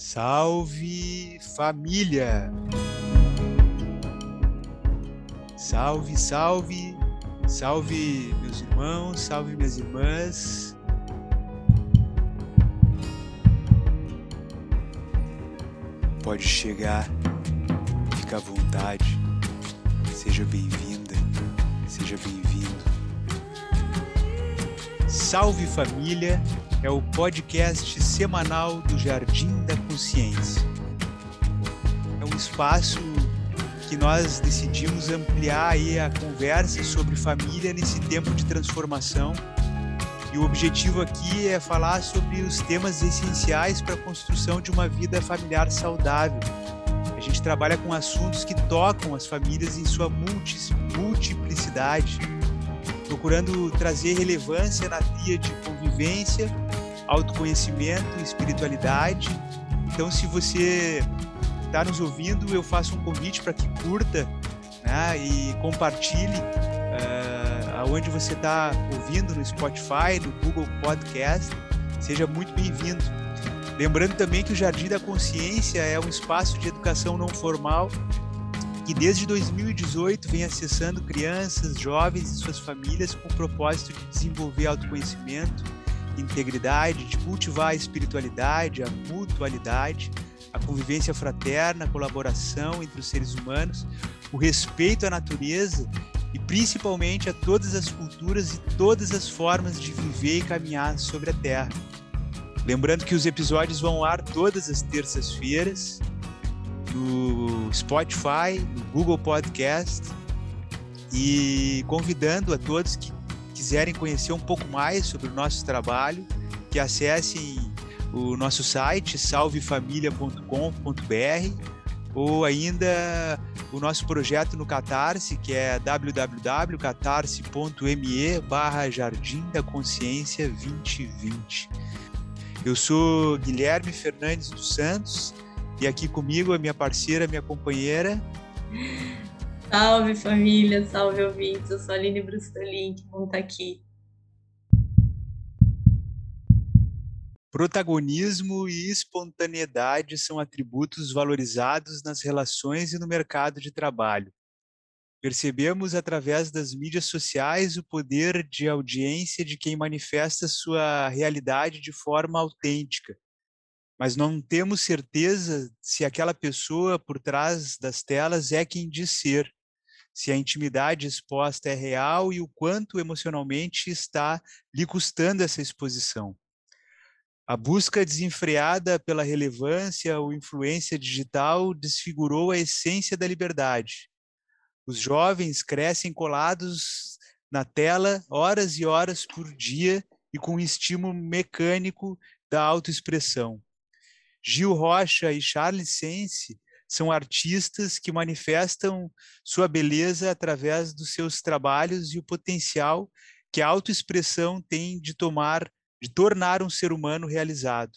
Salve família! Salve, salve, salve meus irmãos, salve minhas irmãs. Pode chegar, fica à vontade, seja bem-vinda, seja bem-vindo. Salve família! É o podcast semanal do Jardim da Consciência. É um espaço que nós decidimos ampliar aí a conversa sobre família nesse tempo de transformação. E o objetivo aqui é falar sobre os temas essenciais para a construção de uma vida familiar saudável. A gente trabalha com assuntos que tocam as famílias em sua multiplicidade, procurando trazer relevância na de convivência autoconhecimento e espiritualidade. Então, se você está nos ouvindo, eu faço um convite para que curta né, e compartilhe uh, aonde você está ouvindo, no Spotify, no Google Podcast. Seja muito bem-vindo. Lembrando também que o Jardim da Consciência é um espaço de educação não formal que desde 2018 vem acessando crianças, jovens e suas famílias com o propósito de desenvolver autoconhecimento, integridade, de cultivar a espiritualidade, a mutualidade, a convivência fraterna, a colaboração entre os seres humanos, o respeito à natureza e principalmente a todas as culturas e todas as formas de viver e caminhar sobre a Terra. Lembrando que os episódios vão ao ar todas as terças-feiras no Spotify, no Google Podcast e convidando a todos que quiserem conhecer um pouco mais sobre o nosso trabalho, que acessem o nosso site salvefamilia.com.br ou ainda o nosso projeto no Catarse, que é www.catarse.me barra Jardim da Consciência 2020. Eu sou Guilherme Fernandes dos Santos e aqui comigo a minha parceira, minha companheira Salve família, salve ouvintes, eu sou a Aline Brustolin, que bom estar aqui. Protagonismo e espontaneidade são atributos valorizados nas relações e no mercado de trabalho. Percebemos através das mídias sociais o poder de audiência de quem manifesta sua realidade de forma autêntica, mas não temos certeza se aquela pessoa por trás das telas é quem diz ser se a intimidade exposta é real e o quanto emocionalmente está lhe custando essa exposição. A busca desenfreada pela relevância ou influência digital desfigurou a essência da liberdade. Os jovens crescem colados na tela horas e horas por dia e com o estímulo mecânico da autoexpressão. Gil Rocha e Charles Sense são artistas que manifestam sua beleza através dos seus trabalhos e o potencial que a autoexpressão tem de tomar, de tornar um ser humano realizado.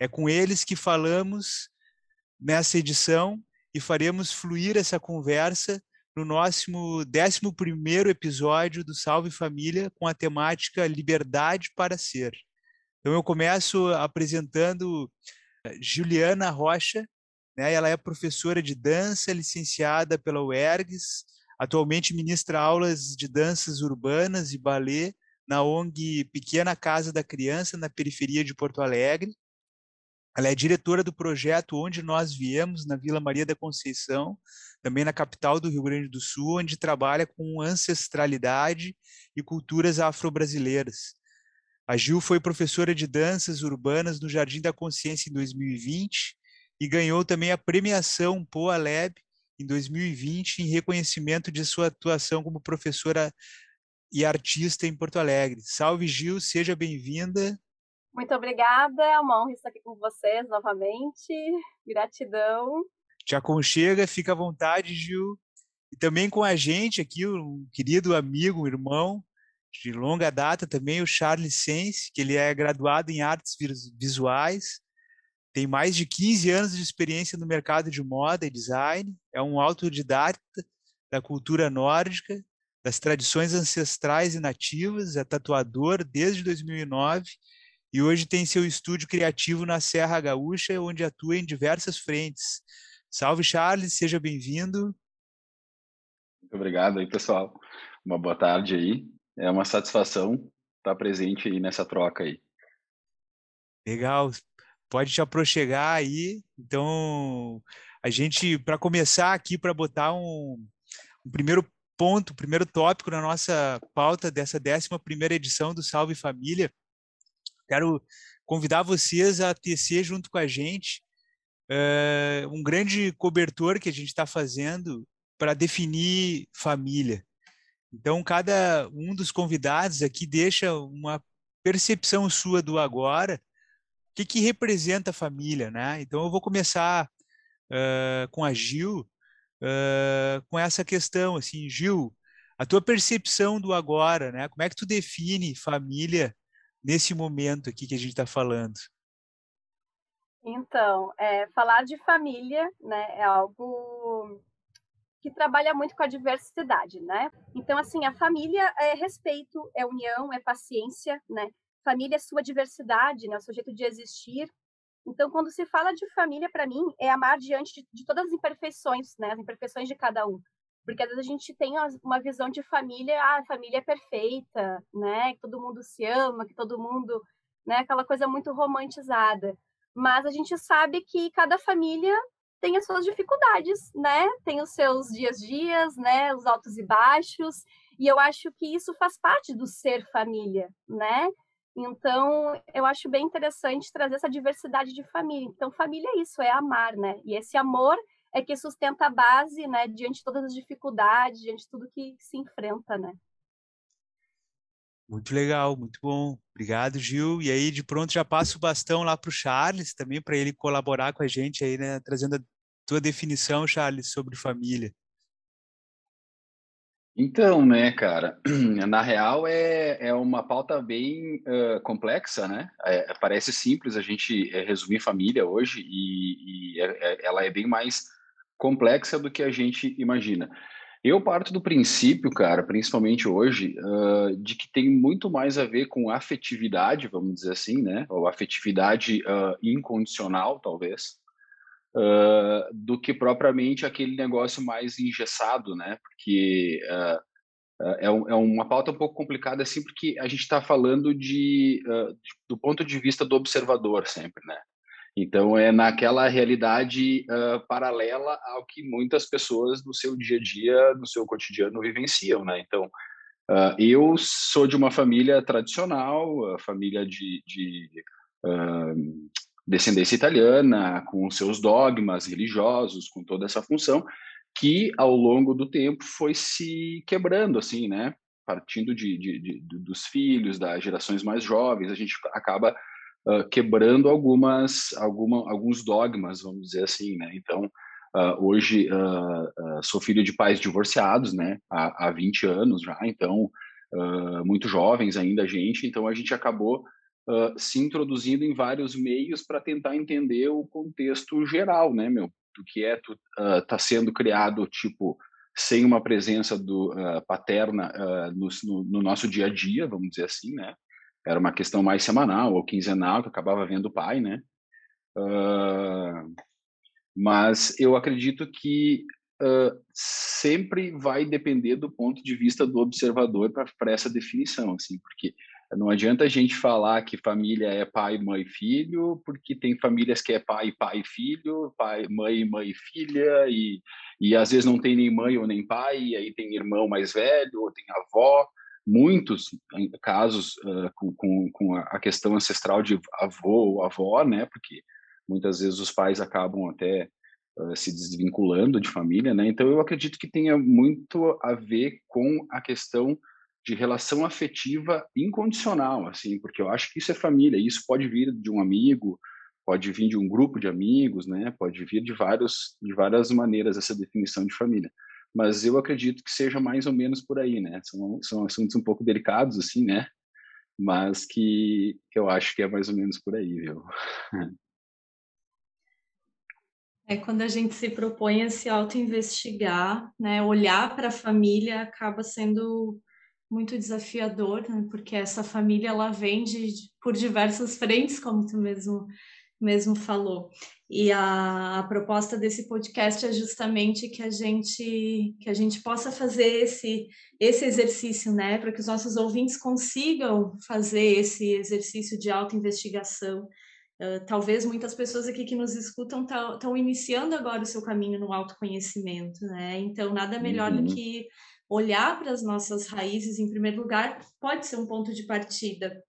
É com eles que falamos nessa edição e faremos fluir essa conversa no nosso 11 episódio do Salve Família com a temática Liberdade para Ser. Então eu começo apresentando eh, Juliana Rocha, né? Ela é professora de dança, licenciada pela UERGS, atualmente ministra aulas de danças urbanas e balé na ONG Pequena Casa da Criança, na periferia de Porto Alegre. Ela é diretora do projeto Onde Nós Viemos, na Vila Maria da Conceição, também na capital do Rio Grande do Sul, onde trabalha com ancestralidade e culturas afro-brasileiras. A Gil foi professora de danças urbanas no Jardim da Consciência em 2020 e ganhou também a premiação Poa Lab em 2020 em reconhecimento de sua atuação como professora e artista em Porto Alegre. Salve Gil, seja bem-vinda. Muito obrigada, é uma honra estar aqui com vocês novamente. Gratidão. Te aconchega, fica à vontade, Gil. E também com a gente aqui, um querido amigo, um irmão de longa data também, o Charles Sense, que ele é graduado em artes visuais, tem mais de 15 anos de experiência no mercado de moda e design, é um autodidata da cultura nórdica, das tradições ancestrais e nativas, é tatuador desde 2009 e hoje tem seu estúdio criativo na Serra Gaúcha, onde atua em diversas frentes. Salve, Charles, seja bem-vindo. Muito obrigado aí, pessoal. Uma boa tarde aí. É uma satisfação estar presente aí nessa troca aí. Legal. Pode te aproxegar aí. Então, a gente, para começar aqui, para botar um, um primeiro ponto, primeiro tópico na nossa pauta dessa 11 primeira edição do Salve Família, quero convidar vocês a tecer junto com a gente uh, um grande cobertor que a gente está fazendo para definir família. Então, cada um dos convidados aqui deixa uma percepção sua do agora, que, que representa a família, né? Então, eu vou começar uh, com a Gil, uh, com essa questão, assim, Gil, a tua percepção do agora, né? Como é que tu define família nesse momento aqui que a gente está falando? Então, é, falar de família, né, é algo que trabalha muito com a diversidade, né? Então, assim, a família é respeito, é união, é paciência, né? Família é sua diversidade, né? O seu jeito de existir. Então, quando se fala de família, para mim, é amar diante de, de, todas as imperfeições, né? As imperfeições de cada um. Porque às vezes a gente tem uma visão de família, ah, a família é perfeita, né? Que todo mundo se ama, que todo mundo, né? Aquela coisa muito romantizada. Mas a gente sabe que cada família tem as suas dificuldades, né? Tem os seus dias dias, né? Os altos e baixos. E eu acho que isso faz parte do ser família, né? Então, eu acho bem interessante trazer essa diversidade de família. Então, família é isso, é amar, né? E esse amor é que sustenta a base, né, diante de todas as dificuldades, diante de tudo que se enfrenta, né? Muito legal, muito bom. Obrigado, Gil. E aí, de pronto, já passo o bastão lá para o Charles também, para ele colaborar com a gente aí, né? Trazendo a tua definição, Charles, sobre família. Então, né, cara, na real é, é uma pauta bem uh, complexa, né? É, parece simples a gente é, resumir família hoje e, e é, é, ela é bem mais complexa do que a gente imagina. Eu parto do princípio, cara, principalmente hoje, uh, de que tem muito mais a ver com afetividade, vamos dizer assim, né? Ou afetividade uh, incondicional, talvez, uh, do que propriamente aquele negócio mais engessado, né? Porque é, um, é, uma pauta um pouco complicada, assim, porque a gente está falando de, do ponto de vista do observador sempre, né? Então, é naquela realidade uh, paralela ao que muitas pessoas no seu dia a dia, no seu cotidiano, vivenciam, né? Então, uh, eu sou de uma família tradicional, família de, de uh, descendência italiana, com seus dogmas religiosos, com toda essa função, que ao longo do tempo foi se quebrando, assim, né? Partindo de, de, de dos filhos, das gerações mais jovens, a gente acaba uh, quebrando algumas, alguma, alguns dogmas, vamos dizer assim, né? Então, uh, hoje uh, sou filho de pais divorciados, né? Há, há 20 anos já, então, muito jovens ainda a gente, então a gente acabou se introduzindo em vários meios para tentar entender o contexto geral, né, meu? Do que é tu tá sendo criado, tipo, sem uma presença do paterna no, no, no nosso dia a dia, vamos dizer assim, né? era uma questão mais semanal ou quinzenal que acabava vendo o pai, né? Uh, mas eu acredito que uh, sempre vai depender do ponto de vista do observador para essa definição, assim, porque não adianta a gente falar que família é pai, mãe, filho, porque tem famílias que é pai, pai, filho, pai, mãe, mãe, filha, e, e às vezes não tem nem mãe ou nem pai, e aí tem irmão mais velho, ou tem avó, muitos casos uh, com, com, com, a questão ancestral de avô ou avó, né? Porque muitas vezes os pais acabam até uh, se desvinculando de família, né? Então eu acredito que tenha muito a ver com a questão de relação afetiva incondicional, assim, porque eu acho que isso é família. Isso pode vir de um amigo, pode vir de um grupo de amigos, né? Pode vir de vários de várias maneiras essa definição de família mas eu acredito que seja mais ou menos por aí, né? São, são assuntos um pouco delicados, assim, né? Mas que eu acho que é mais ou menos por aí, viu? É quando a gente se propõe a se auto-investigar, né? Olhar para a família acaba sendo muito desafiador, né? porque essa família ela vem de, por diversas frentes, como tu mesmo mesmo falou. E a, a, proposta desse podcast é justamente que a gente que a gente possa fazer esse esse exercício, né, para que os nossos ouvintes consigam fazer esse exercício de autoinvestigação. Uh, talvez muitas pessoas aqui que nos escutam estão iniciando agora o seu caminho no autoconhecimento, né? Então nada melhor uhum. do que olhar para as nossas raízes em primeiro lugar pode ser um ponto de partida.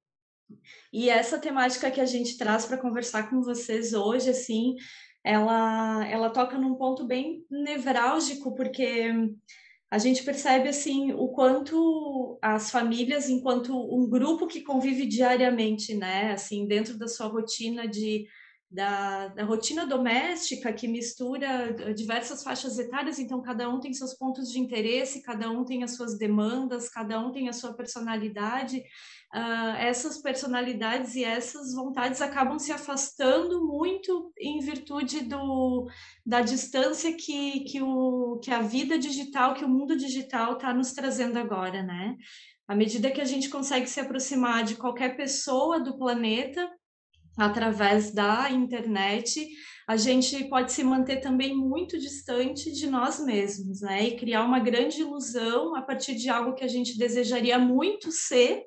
E essa temática que a gente traz para conversar com vocês hoje, assim, ela, ela toca num ponto bem nevrálgico, porque a gente percebe assim o quanto as famílias, enquanto um grupo que convive diariamente, né, assim, dentro da sua rotina de da, da, rotina doméstica que mistura diversas faixas etárias, então cada um tem seus pontos de interesse, cada um tem as suas demandas, cada um tem a sua personalidade. Uh, essas personalidades e essas vontades acabam se afastando muito em virtude do, da distância que, que, o, que a vida digital, que o mundo digital está nos trazendo agora, né? À medida que a gente consegue se aproximar de qualquer pessoa do planeta, através da internet, a gente pode se manter também muito distante de nós mesmos, né? E criar uma grande ilusão a partir de algo que a gente desejaria muito ser,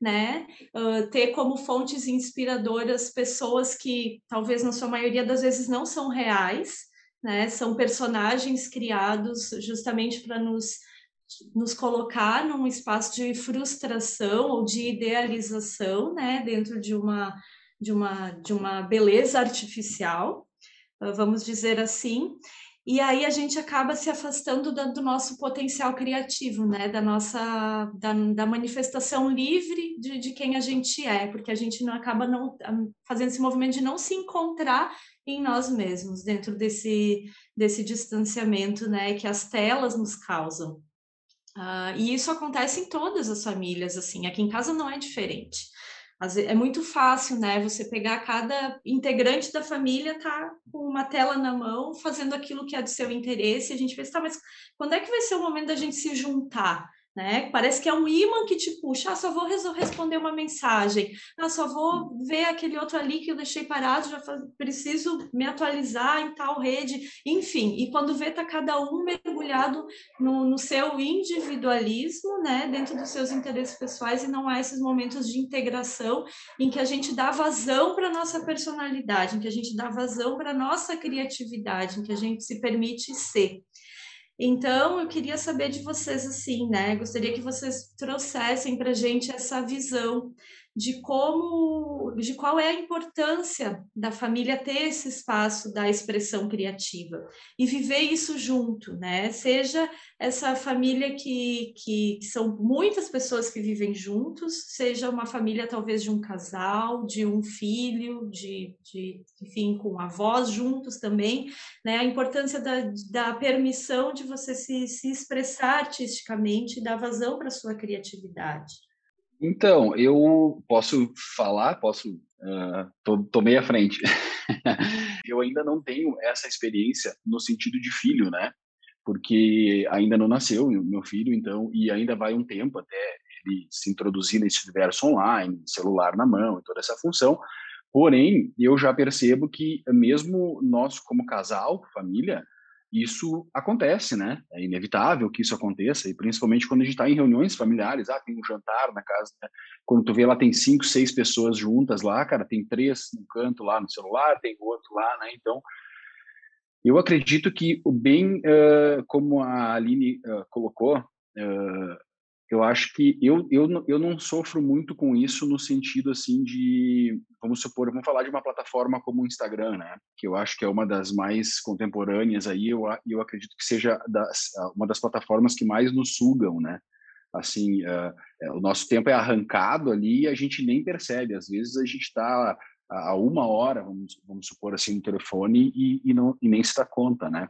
né? Uh, ter como fontes inspiradoras pessoas que talvez na sua maioria das vezes não são reais, né? São personagens criados justamente para nos nos colocar num espaço de frustração ou de idealização, né, dentro de uma de uma, de uma beleza artificial, ah, vamos dizer assim, e aí a gente acaba se afastando do, nosso potencial criativo, né? Da nossa da, da manifestação livre de, de, quem a gente é, porque a gente não acaba não ah, fazendo esse movimento de não se encontrar em nós mesmos dentro desse desse distanciamento, né? Que as telas nos causam. Uh, e isso acontece em todas as famílias, assim. Aqui em casa não é diferente é muito fácil, né? Você pegar cada integrante da família, tá com uma tela na mão, fazendo aquilo que é do seu interesse. A gente pensa, tá, mas quando é que vai ser o momento da gente se juntar? Né? Parece que é um imã que te puxa. Ah, só vou responder uma mensagem. Ah, só vou ver aquele outro ali que eu deixei parado, já preciso me atualizar em tal rede. Enfim, e quando vê, tá cada um mergulhado no, no seu individualismo, né? Dentro dos seus interesses pessoais e não há esses momentos de integração em que a gente dá vazão para nossa personalidade, em que a gente dá vazão para nossa criatividade, em que a gente se permite ser. Então, eu queria saber de vocês assim, né? Gostaria que vocês trouxessem para gente essa visão de como, de qual é a importância da família ter esse espaço da expressão criativa e viver isso junto, né? Seja essa família que, que, que, são muitas pessoas que vivem juntos, seja uma família talvez de um casal, de um filho, de, de enfim, com avós juntos também, né? A importância da, da permissão de você se, se expressar artisticamente e dar vazão para sua criatividade. Então, eu posso falar, posso. Uh, tô, tô meio à frente. eu ainda não tenho essa experiência no sentido de filho, né? Porque ainda não nasceu meu filho, então, e ainda vai um tempo até ele se introduzir nesse universo online, celular na mão e toda essa função. Porém, eu já percebo que mesmo nós como casal, família, isso acontece, né? É inevitável que isso aconteça, e principalmente quando a gente está em reuniões familiares, ah, tem um jantar na casa, né? quando tu vê lá tem cinco, seis pessoas juntas lá, cara, tem três no canto lá no celular, tem outro lá, né? Então, eu acredito que o bem, uh, como a Aline uh, colocou, uh, eu acho que eu, eu, eu não sofro muito com isso no sentido assim de, vamos supor, vamos falar de uma plataforma como o Instagram, né? Que eu acho que é uma das mais contemporâneas aí, eu, eu acredito que seja das, uma das plataformas que mais nos sugam, né? Assim, uh, o nosso tempo é arrancado ali e a gente nem percebe. Às vezes a gente está a uma hora, vamos, vamos supor assim, no telefone e, e, não, e nem se dá conta, né?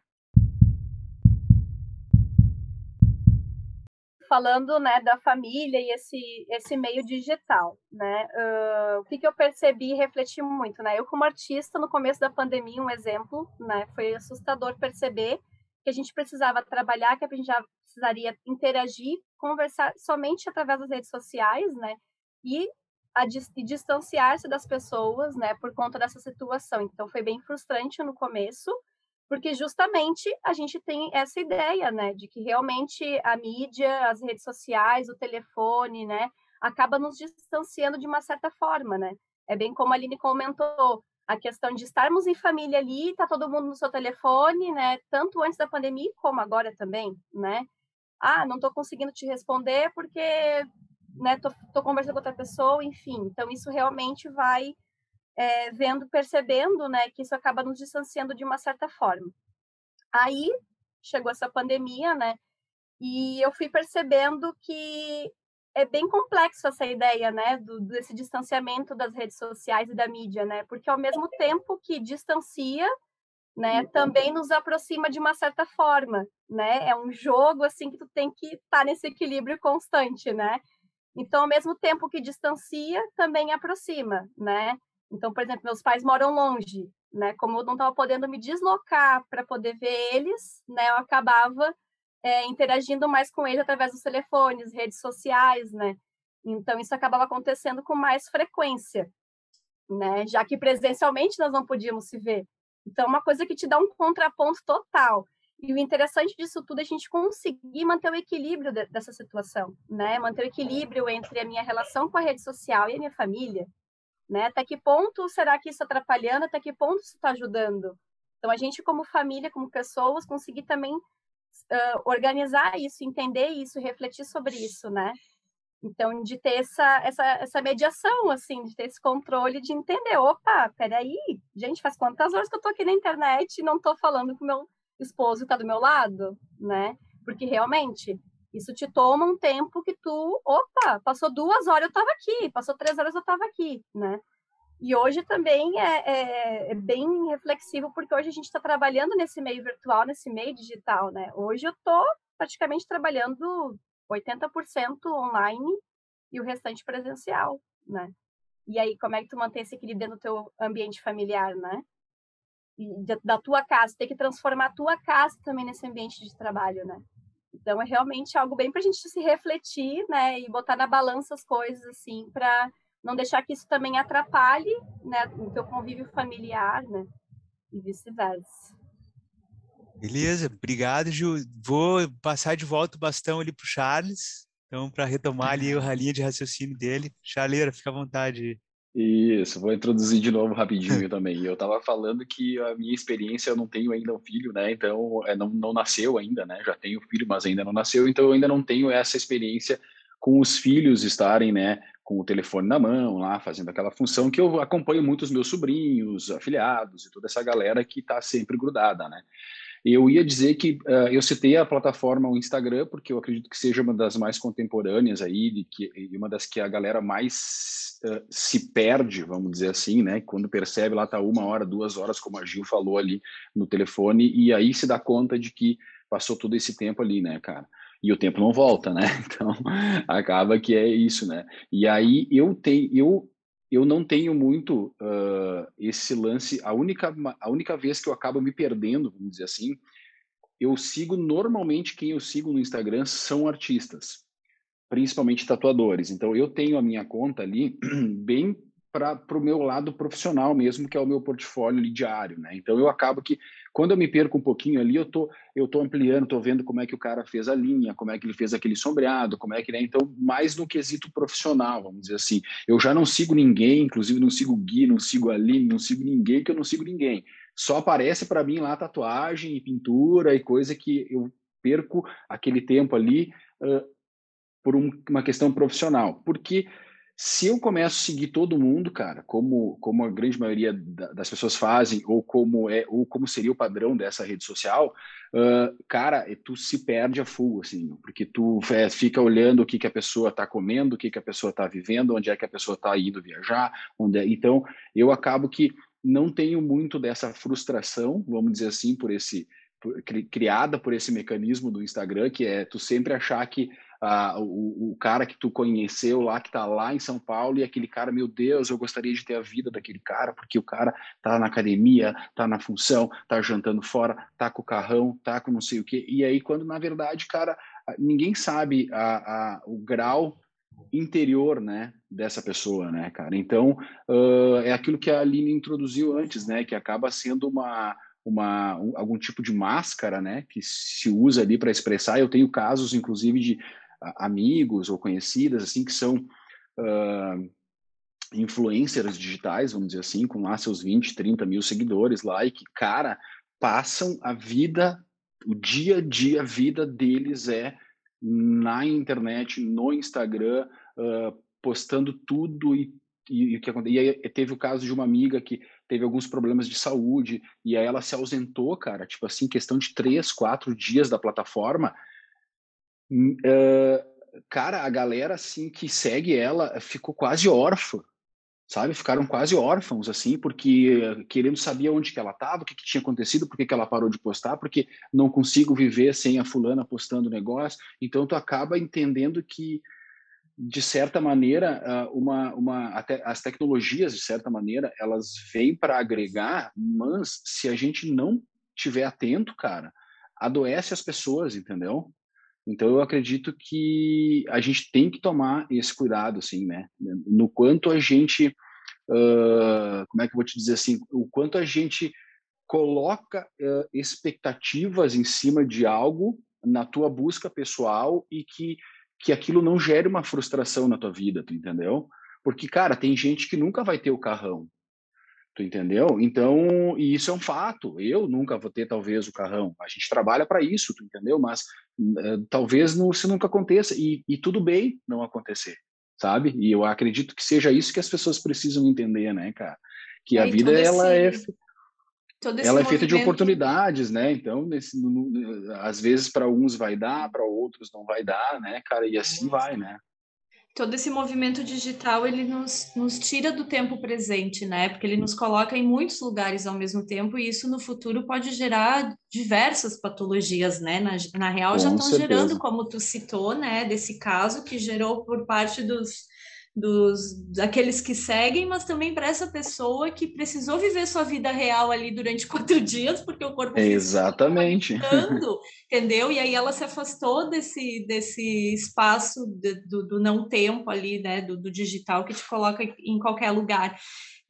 Falando né, da família e esse, esse meio digital, né? Uh, o que, que eu percebi e refleti muito, né? Eu como artista no começo da pandemia, um exemplo, né? Foi assustador perceber que a gente precisava trabalhar, que a gente já precisaria interagir, conversar somente através das redes sociais, né? E, e distanciar-se das pessoas, né? Por conta dessa situação. Então, foi bem frustrante no começo, porque justamente a gente tem essa ideia, né? De que realmente a mídia, as redes sociais, o telefone, né? Acaba nos distanciando de uma certa forma, né? É bem como a Aline comentou, a questão de estarmos em família ali, tá todo mundo no seu telefone, né? Tanto antes da pandemia como agora também, né? Ah, não estou conseguindo te responder porque, né? Tô, tô, conversando com outra pessoa, enfim. Então isso realmente vai é, vendo, percebendo, né? Que isso acaba nos distanciando de uma certa forma. Aí chegou essa pandemia, né? E eu fui percebendo que é bem complexo essa ideia, né, do, desse distanciamento das redes sociais e da mídia, né, porque ao mesmo tempo que distancia, né, também nos aproxima de uma certa forma, né, é um jogo, assim, que tu tem que estar tá nesse equilíbrio constante, né, então, ao mesmo tempo que distancia, também aproxima, né, então, por exemplo, meus pais moram longe, né, como eu não estava podendo me deslocar para poder ver eles, né, eu acabava é, interagindo mais com ele através dos telefones, redes sociais, né? Então isso acabava acontecendo com mais frequência, né? Já que presencialmente nós não podíamos se ver. Então é uma coisa que te dá um contraponto total. E o interessante disso tudo é a gente conseguir manter o equilíbrio de, dessa situação, né? Manter o equilíbrio entre a minha relação com a rede social e a minha família, né? Até que ponto será que isso está atrapalhando? Até que ponto isso está ajudando? Então a gente como família, como pessoas, conseguir também uh, organizar isso, entender isso, refletir sobre isso, né? Então, de ter essa, essa, essa mediação, assim, de ter esse controle de entender, opa, peraí, gente, faz quantas horas que eu tô aqui na internet e não tô falando com meu esposo que tá do meu lado, né? Porque realmente, isso te toma um tempo que tu, opa, passou duas horas eu tava aqui, passou três horas eu tava aqui, né? E hoje também é, é, é, bem reflexivo, porque hoje a gente está trabalhando nesse meio virtual, nesse meio digital, né? Hoje eu estou praticamente trabalhando 80% online e o restante presencial, né? E aí, como é que tu mantém esse equilíbrio no teu ambiente familiar, né? E da tua casa, tem que transformar a tua casa também nesse ambiente de trabalho, né? Então, é realmente algo bem para a gente se refletir, né? E botar na balança as coisas, assim, para não deixar que isso também atrapalhe né, o teu convívio familiar, né? E vice-versa. Beleza, obrigado, Ju. Vou passar de volta o bastão ali para o Charles, então, para retomar ali a linha de raciocínio dele. Charleira, fica à vontade. Isso, vou introduzir de novo rapidinho também. Eu estava falando que a minha experiência, eu não tenho ainda um filho, né? Então, é, não, não nasceu ainda, né? Já tenho filho, mas ainda não nasceu, então eu ainda não tenho essa experiência com os filhos estarem, né, com o telefone na mão, lá fazendo aquela função que eu acompanho muito os meus sobrinhos, afiliados e toda essa galera que está sempre grudada, né? Eu ia dizer que uh, eu citei a plataforma o Instagram porque eu acredito que seja uma das mais contemporâneas aí de que, e uma das que a galera mais uh, se perde, vamos dizer assim, né? Quando percebe lá tá uma hora, duas horas, como a Gil falou ali no telefone e aí se dá conta de que passou todo esse tempo ali, né, cara? e o tempo não volta, né? Então acaba que é isso, né? E aí eu tenho, eu eu não tenho muito uh, esse lance. A única a única vez que eu acabo me perdendo, vamos dizer assim, eu sigo normalmente quem eu sigo no Instagram são artistas, principalmente tatuadores. Então eu tenho a minha conta ali bem para o meu lado profissional mesmo, que é o meu portfólio diário, né? Então eu acabo que quando eu me perco um pouquinho ali, eu tô eu tô ampliando, tô vendo como é que o cara fez a linha, como é que ele fez aquele sombreado, como é que né? Então mais no quesito profissional, vamos dizer assim. Eu já não sigo ninguém, inclusive não sigo o Gui, não sigo a Aline, não sigo ninguém, que eu não sigo ninguém. Só aparece para mim lá tatuagem e pintura e coisa que eu perco aquele tempo ali uh, por um, uma questão profissional, porque se eu começo a seguir todo mundo, cara, como, como a grande maioria das pessoas fazem, ou como é, ou como seria o padrão dessa rede social, uh, cara, tu se perde a full, assim, porque tu é, fica olhando o que, que a pessoa está comendo, o que, que a pessoa está vivendo, onde é que a pessoa está indo viajar, onde é... então eu acabo que não tenho muito dessa frustração, vamos dizer assim, por esse criada por esse mecanismo do Instagram, que é tu sempre achar que ah, o, o, cara que tu conheceu lá, que está lá em São Paulo, e aquele cara, meu Deus, eu gostaria de ter a vida daquele cara, porque o cara tá na academia, tá na função, tá jantando fora, tá com o carrão, tá com não sei o quê. E aí, quando na verdade, cara, ninguém sabe a, a, o grau interior, né, dessa pessoa, né, cara. Então, uh, é aquilo que a Aline introduziu antes, né, que acaba sendo uma uma, um, algum tipo de máscara, né, que se usa ali para expressar. Eu tenho casos, inclusive, de amigos ou conhecidas, assim, que são uh, influencers digitais, vamos dizer assim, com lá seus 20, 30 mil seguidores lá, e que, cara, passam a vida, o dia a dia, a vida deles é na internet, no Instagram, uh, postando tudo e, e, e, e aí teve o caso de uma amiga que teve alguns problemas de saúde e aí ela se ausentou, cara, tipo assim, questão de três, quatro dias da plataforma uh, cara, a galera assim que segue ela ficou quase órfã, sabe? Ficaram quase órfãos assim, porque querendo saber onde que ela estava, o que, que, tinha acontecido, por que, que ela parou de postar, porque não consigo viver sem a fulana postando negócio. Então tu acaba entendendo que de certa maneira, uma, uma, até as tecnologias, de certa maneira, elas vêm para agregar, mas se a gente não tiver atento, cara, adoece as pessoas, entendeu? Então, eu acredito que a gente tem que tomar esse cuidado, assim, né? No quanto a gente, uh, como é que eu vou te dizer assim, o quanto a gente coloca uh, expectativas em cima de algo na tua busca pessoal e que, que aquilo não gere uma frustração na tua vida, tu entendeu? Porque, cara, tem gente que nunca vai ter o carrão, Tu entendeu? Então, e isso é um fato. Eu nunca vou ter, talvez, o carrão. A gente trabalha para isso, tu entendeu? Mas uh, talvez não, isso nunca aconteça. E, e, tudo bem não acontecer, sabe? E eu acredito que seja isso que as pessoas precisam entender, né, cara? Que a vida, ela é. ela é feita de oportunidades, né? Então, nesse, no, no, às vezes para alguns vai dar, para outros não vai dar, né, cara? E assim vai, né? Todo esse movimento digital ele nos, nos tira do tempo presente, né? Porque ele nos coloca em muitos lugares ao mesmo tempo e isso no futuro pode gerar diversas patologias, né? Na, na real Com já estão gerando, como tu citou, né? Desse caso que gerou por parte dos dos daqueles que seguem, mas também para essa pessoa que precisou viver sua vida real ali durante quatro dias, porque o corpo exatamente ficando, entendeu? E aí ela se afastou desse desse espaço de, do, do, não tempo ali, né, do, do digital que te coloca em qualquer lugar.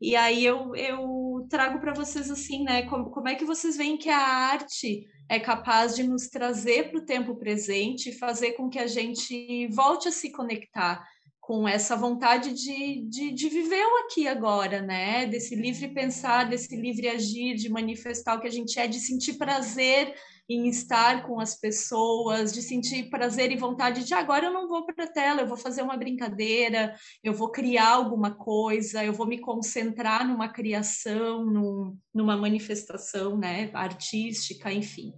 E aí eu, eu trago para vocês assim, né? Como, como é que vocês veem que a arte é capaz de nos trazer para o tempo presente e fazer com que a gente volte a se conectar com essa vontade de, de, de, viver o aqui agora, né? Desse livre pensar, desse livre agir, de manifestar o que a gente é, de sentir prazer em estar com as pessoas, de sentir prazer e vontade de agora eu não vou para a tela, eu vou fazer uma brincadeira, eu vou criar alguma coisa, eu vou me concentrar numa criação, num, numa manifestação, né? Artística, enfim.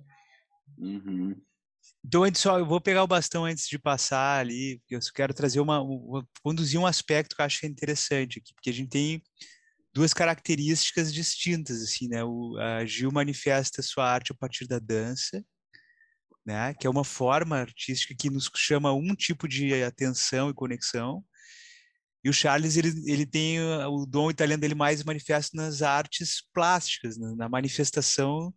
Uhum. Então, antes só, eu vou pegar o bastão antes de passar ali, porque eu quero trazer uma, uma, conduzir um aspecto que eu acho é interessante aqui, porque a gente tem duas características distintas, assim, né? O, a Gil manifesta sua arte a partir da dança, né? Que é uma forma artística que nos chama um tipo de atenção e conexão. E o Charles, ele, ele tem o dom italiano dele mais manifesto nas artes plásticas, na, na manifestação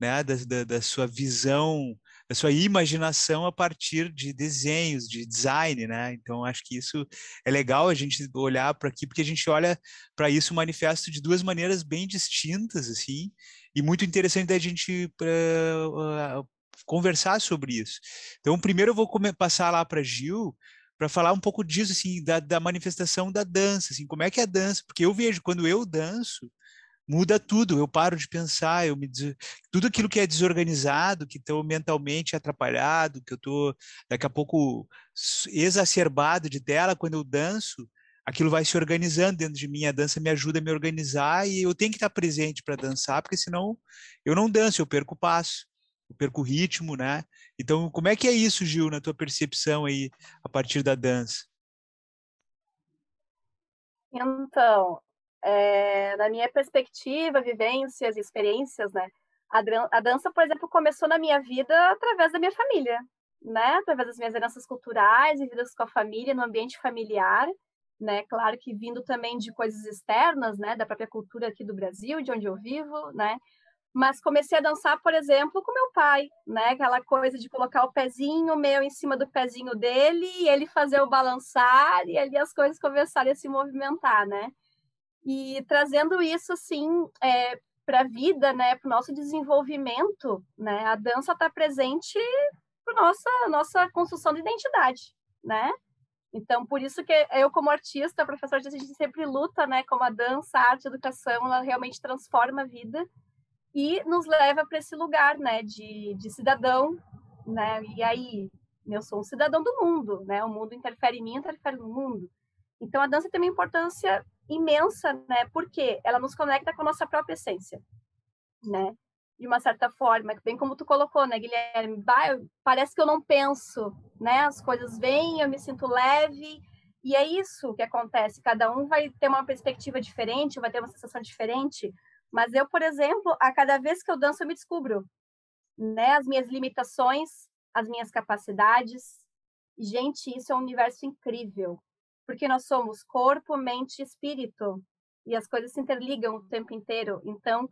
né, da, da, da sua visão a sua imaginação a partir de desenhos, de design, né? Então acho que isso é legal a gente olhar para aqui, porque a gente olha para isso manifesto de duas maneiras bem distintas, assim, e muito interessante da gente uh, conversar sobre isso. Então, primeiro eu vou passar lá para Gil para falar um pouco disso, assim, da, da manifestação da dança, assim, como é que é a dança? Porque eu vejo quando eu danço, muda tudo. Eu paro de pensar, eu me tudo aquilo que é desorganizado, que estou mentalmente atrapalhado, que eu estou daqui a pouco exacerbado de tela quando eu danço, aquilo vai se organizando dentro de mim. A dança me ajuda a me organizar e eu tenho que estar presente para dançar, porque senão eu não danço, eu perco o passo, eu perco o ritmo, né? Então, como é que é isso, Gil, na tua percepção aí a partir da dança? Então, é, na minha perspectiva, vivências, experiências, né? A, dança, por exemplo, começou na minha vida através da minha família, né, através das minhas heranças culturais, vividas com a família, no ambiente familiar, né, claro que vindo também de coisas externas, né, da própria cultura aqui do Brasil, de onde eu vivo, né, mas comecei a dançar, por exemplo, com meu pai, né, aquela coisa de colocar o pezinho meu em cima do pezinho dele, e ele fazer o balançar, e ali as coisas começarem a se movimentar, né, e trazendo isso, assim, é, para a vida, né, para o nosso desenvolvimento, né, a dança está presente para nossa nossa construção de identidade, né? Então, por isso que eu, como artista, professor de a gente sempre luta, né, como a dança, a arte, a educação, ela realmente transforma a vida e nos leva para esse lugar, né, de, de cidadão, né? E aí, eu sou um cidadão do mundo, né? O mundo interfere em mim, interfere no mundo. Então, a dança tem uma importância imensa, né? Porque ela nos conecta com a nossa própria essência, né? De uma certa forma, bem como tu colocou, né, Guilherme? Parece que eu não penso, né? As coisas vêm, eu me sinto leve, e é isso que acontece. Cada um vai ter uma perspectiva diferente, vai ter uma sensação diferente. Mas eu, por exemplo, a cada vez que eu danço, eu me descubro, né? As minhas limitações, as minhas capacidades. Gente, isso é um universo incrível porque nós somos corpo, mente e espírito, e as coisas se interligam o tempo inteiro. Então,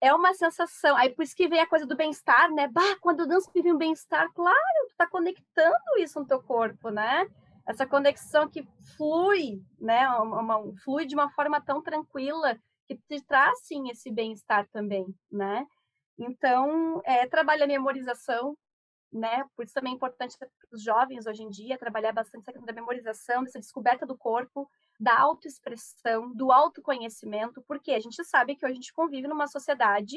é uma sensação. Aí por isso que vem a coisa do bem-estar, né? Bah, quando eu danço, vem um bem-estar. Claro, tu tá conectando isso no teu corpo, né? Essa conexão que flui, né? Uma, uma, flui de uma forma tão tranquila que te traz, sim, esse bem-estar também, né? Então, é, trabalha a memorização, né? Por isso também é importante os jovens hoje em dia trabalhar bastante essa questão da memorização, dessa descoberta do corpo, da autoexpressão, do autoconhecimento, porque a gente sabe que hoje a gente convive numa sociedade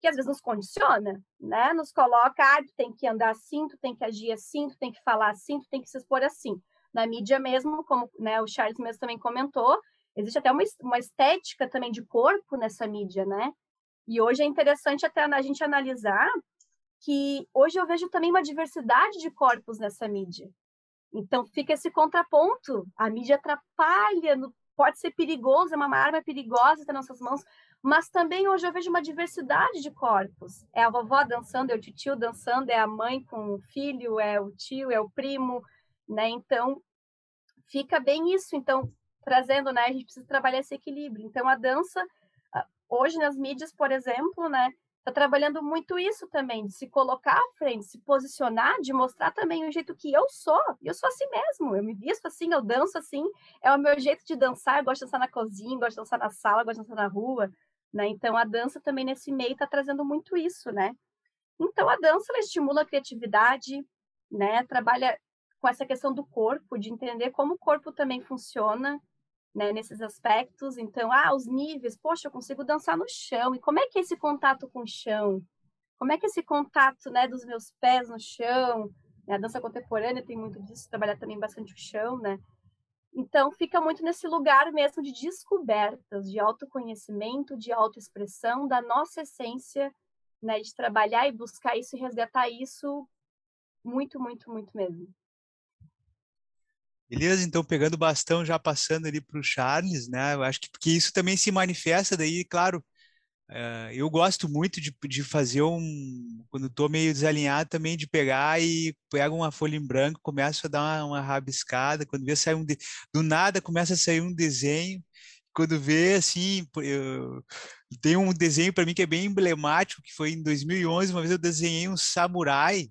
que às vezes nos condiciona, né? Nos coloca, ah, tu tem que andar assim, tu tem que agir assim, tu tem que falar assim, tu tem que se expor assim. Na mídia mesmo, como né, o Charles mesmo também comentou, existe até uma, uma estética também de corpo nessa mídia, né? E hoje é interessante até a gente analisar que hoje eu vejo também uma diversidade de corpos nessa mídia. Então fica esse contraponto. A mídia atrapalha, pode ser perigoso, é uma arma perigosa nas nossas mãos, mas também hoje eu vejo uma diversidade de corpos. É a vovó dançando, é o tio dançando, é a mãe com o filho, é o tio, é o primo, né? Então fica bem isso. Então trazendo, né? A gente precisa trabalhar esse equilíbrio. Então a dança hoje nas mídias, por exemplo, né? Está trabalhando muito isso também, de se colocar à frente, se posicionar, de mostrar também o jeito que eu sou. Eu sou assim mesmo, eu me visto assim, eu danço assim, é o meu jeito de dançar, eu gosto de dançar na cozinha, gosto de dançar na sala, gosto de dançar na rua, né? Então a dança também nesse meio está trazendo muito isso, né? Então a dança ela estimula a criatividade, né? Trabalha com essa questão do corpo, de entender como o corpo também funciona, né, nesses aspectos. Então, ah, os níveis, poxa, eu consigo dançar no chão. E como é que é esse contato com o chão? Como é que é esse contato, né, dos meus pés no chão? A dança contemporânea tem muito disso, trabalhar também bastante o chão, né? Então, fica muito nesse lugar mesmo de descobertas, de autoconhecimento, de autoexpressão da nossa essência, né, de trabalhar e buscar isso e resgatar isso muito, muito, muito mesmo. Beleza, então pegando o bastão, já passando ali para o Charles, né? Eu acho que porque isso também se manifesta daí, claro. Uh, eu gosto muito de, de fazer um, quando estou meio desalinhado também, de pegar e pego uma folha em branco, começo a dar uma, uma rabiscada, quando vê sair um de, do nada começa a sair um desenho, quando vê assim, eu, tem um desenho para mim que é bem emblemático, que foi em 2011, uma vez eu desenhei um samurai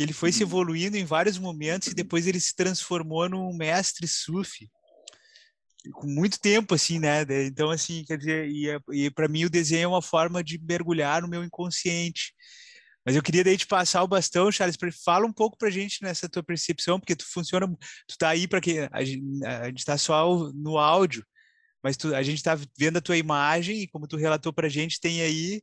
que ele foi se uhum. evoluindo em vários momentos e depois ele se transformou num mestre sufi. Com muito tempo assim né? Então assim quer dizer e, é, e para mim o desenho é uma forma de mergulhar no meu inconsciente. Mas eu queria daí te passar o bastão Charles para fala um pouco para gente nessa tua percepção porque tu funciona tu tá aí para que a gente, a gente tá só no áudio mas tu, a gente está vendo a tua imagem e como tu relatou para gente tem aí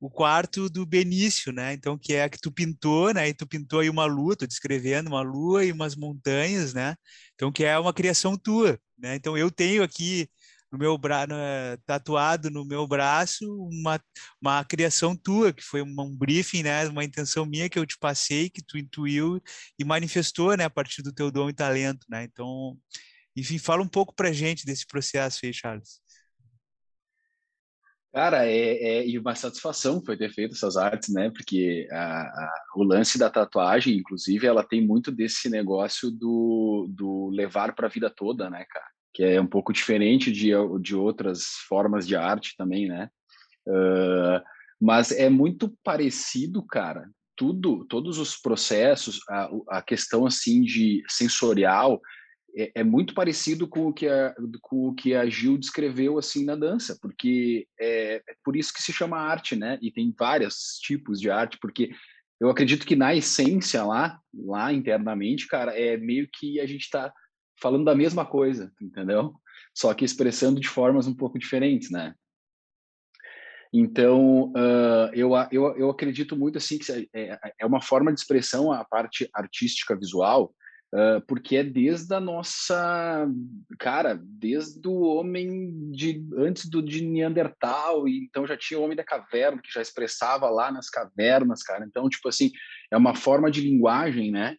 o quarto do Benício, né? Então, que é a que tu pintou, né? E tu pintou aí uma lua, tô descrevendo uma lua e umas montanhas, né? Então, que é uma criação tua, né? Então, eu tenho aqui no meu braço, tatuado no meu braço, uma, uma criação tua, que foi um briefing, né? Uma intenção minha que eu te passei, que tu intuiu e manifestou, né? A partir do teu dom e talento, né? Então, enfim, fala um pouco pra gente desse processo aí, Charles. Cara, é, é uma satisfação foi ter feito essas artes, né? Porque a, a, o lance da tatuagem, inclusive, ela tem muito desse negócio do, do levar para a vida toda, né, cara? Que é um pouco diferente de, de outras formas de arte também, né? Uh, mas é muito parecido, cara. Tudo, todos os processos, a, a questão assim de sensorial, é, é, muito parecido com o que a, com o que a Gil descreveu assim na dança, porque é, é, por isso que se chama arte, né? E tem vários tipos de arte, porque eu acredito que na essência lá, lá internamente, cara, é meio que a gente está falando da mesma coisa, entendeu? Só que expressando de formas um pouco diferentes, né? Então, uh, eu, eu, eu acredito muito assim que é, é uma forma de expressão a parte artística visual, Uh, porque é desde a nossa, cara, desde o homem de antes do de Neandertal, e então já tinha o homem da caverna que já expressava lá nas cavernas, cara. Então, tipo assim, é uma forma de linguagem, né?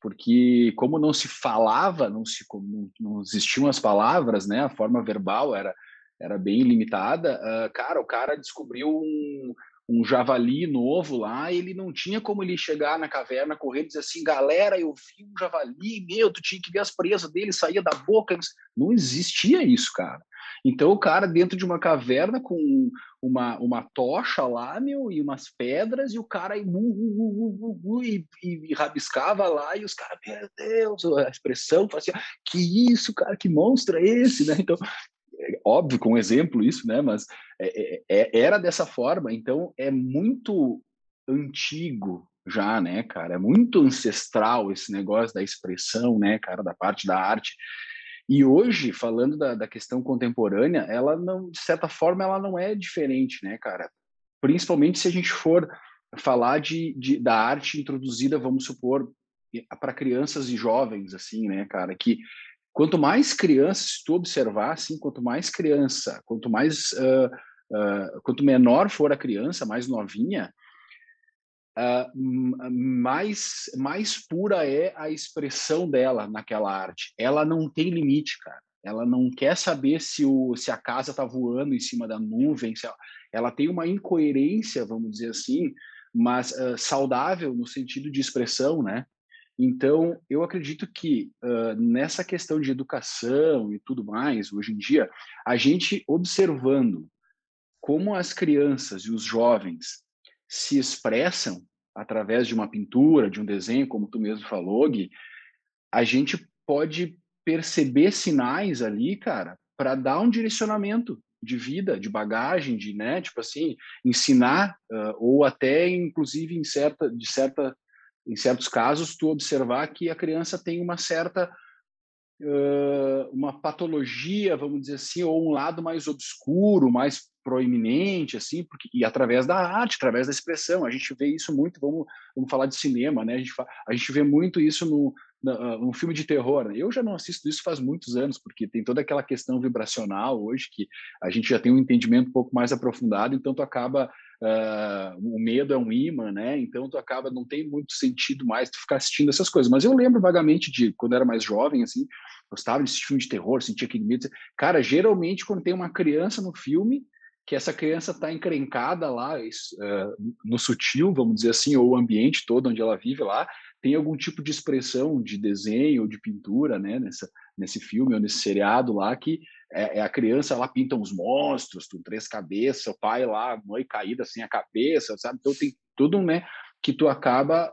Porque como não se falava, não se não, não existiam as palavras, né? A forma verbal era era bem limitada. Uh, cara, o cara descobriu um um javali novo lá, ele não tinha como ele chegar na caverna, correr e dizer assim, galera, eu vi um javali, meu, tu tinha que ver as presas dele, saía da boca. Não existia isso, cara. Então o cara dentro de uma caverna com uma, uma tocha lá, meu, e umas pedras, e o cara e, e, e, rabiscava lá, e os caras, meu Deus, a expressão fazia, que isso, cara, que monstro é esse, né? Então óbvio com um exemplo isso, né? Mas é, é, é, era dessa forma, então é muito antigo já, né, cara? É muito ancestral esse negócio da expressão, né, cara, da parte da arte. E hoje, falando da, da questão contemporânea, ela não, de certa forma, ela não é diferente, né, cara? Principalmente se a gente for falar de, de da arte introduzida, vamos supor, para crianças e jovens, assim, né, cara, que Quanto mais crianças, se tu observar, assim, quanto mais criança, quanto mais, uh, uh, quanto menor for a criança, mais novinha, uh, mais, mais pura é a expressão dela naquela arte. Ela não tem limite, cara. Ela não quer saber se, o, se a casa está voando em cima da nuvem. Ela, ela, tem uma incoerência, vamos dizer assim, mas saudável no sentido de expressão, né? Então, eu acredito que uh, nessa questão de educação e tudo mais, hoje em dia, a gente observando como as crianças e os jovens se expressam através de uma pintura, de um desenho, como tu mesmo falou, Gui, a gente pode perceber sinais ali, cara, para dar um direcionamento de vida, de bagagem, de, né, tipo assim, ensinar uh, ou até inclusive em certa de certa em certos casos, tu observar que a criança tem uma certa uma patologia, vamos dizer assim, ou um lado mais obscuro, mais proeminente, assim, porque e através da arte, através da expressão, a gente vê isso muito. Vamos, vamos falar de cinema, né? A gente, a gente vê muito isso no, no, filme de terror. Eu já não assisto isso faz muitos anos, porque tem toda aquela questão vibracional hoje que a gente já tem um entendimento um pouco mais aprofundado, então tu acaba Uh, o medo é um imã, né? Então tu acaba não tem muito sentido mais tu ficar assistindo essas coisas. Mas eu lembro vagamente de quando eu era mais jovem, assim, gostava de assistir filme de terror, sentia aquele medo. Cara, geralmente quando tem uma criança no filme, que essa criança está encrencada lá uh, no sutil, vamos dizer assim, ou o ambiente todo onde ela vive lá, tem algum tipo de expressão de desenho ou de pintura, né? Nessa, nesse filme ou nesse seriado lá que é, é, a criança lá pinta uns monstros, com três cabeças, o pai lá, a mãe caída sem a cabeça, sabe? Então tem tudo, né? Que tu acaba.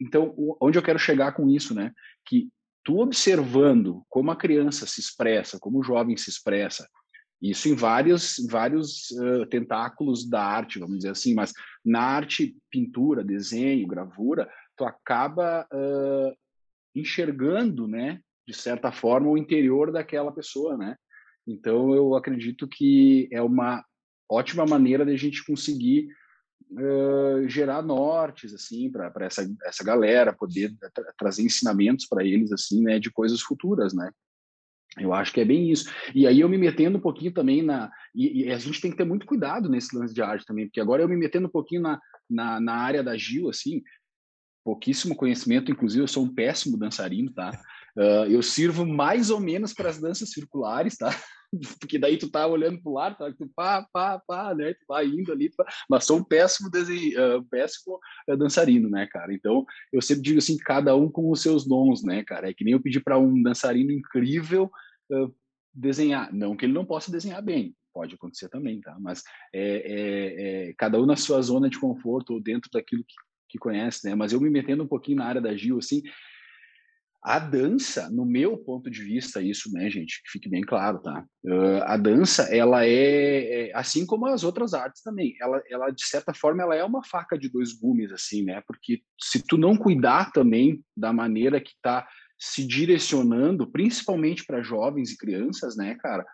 Então, onde eu quero chegar com isso, né? Que tu observando como a criança se expressa, como o jovem se expressa, isso em vários, vários uh, tentáculos da arte, vamos dizer assim, mas na arte, pintura, desenho, gravura, tu acaba uh, enxergando, né, de certa forma, o interior daquela pessoa, né? Então, eu acredito que é uma ótima maneira de a gente conseguir uh, gerar nortes, assim, para essa, essa galera, poder tra trazer ensinamentos para eles, assim, né, de coisas futuras, né? Eu acho que é bem isso. E aí eu me metendo um pouquinho também na. E, e, a gente tem que ter muito cuidado nesse lance de arte também, porque agora eu me metendo um pouquinho na, na, na área da Gil, assim, pouquíssimo conhecimento, inclusive eu sou um péssimo dançarino, tá? Uh, eu sirvo mais ou menos para as danças circulares, tá? Porque daí tu tá olhando pro lado, tá? Tu pá, pá, pá, né? Tu vai indo ali, pá. mas sou um péssimo, desenho, uh, péssimo uh, dançarino, né, cara? Então, eu sempre digo assim, cada um com os seus dons, né, cara? É que nem eu pedir para um dançarino incrível desenhar. Não que ele não possa desenhar bem, pode acontecer também, tá? Mas é, é, é, cada um na sua zona de conforto ou dentro daquilo que, que conhece, né? Mas eu me metendo um pouquinho na área da Gil, assim, a dança, no meu ponto de vista, isso, né, gente, que fique bem claro, tá? Uh, a dança, ela é, é, assim como as outras artes também, ela, ela, de certa forma, ela é uma faca de dois gumes, assim, né? Porque se tu não cuidar também da maneira que tá se direcionando, principalmente para jovens e crianças, né, cara,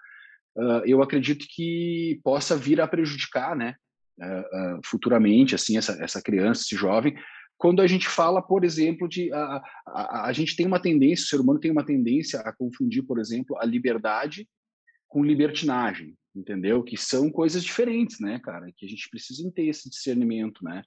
uh, eu acredito que possa vir a prejudicar, né, uh, futuramente, assim, essa, essa criança, esse jovem, quando a gente fala, por exemplo, de a, a, a, gente tem uma tendência, o ser humano tem uma tendência a confundir, por exemplo, a liberdade com libertinagem, entendeu? Que são coisas diferentes, né, cara? Que a gente precisa ter esse discernimento, né?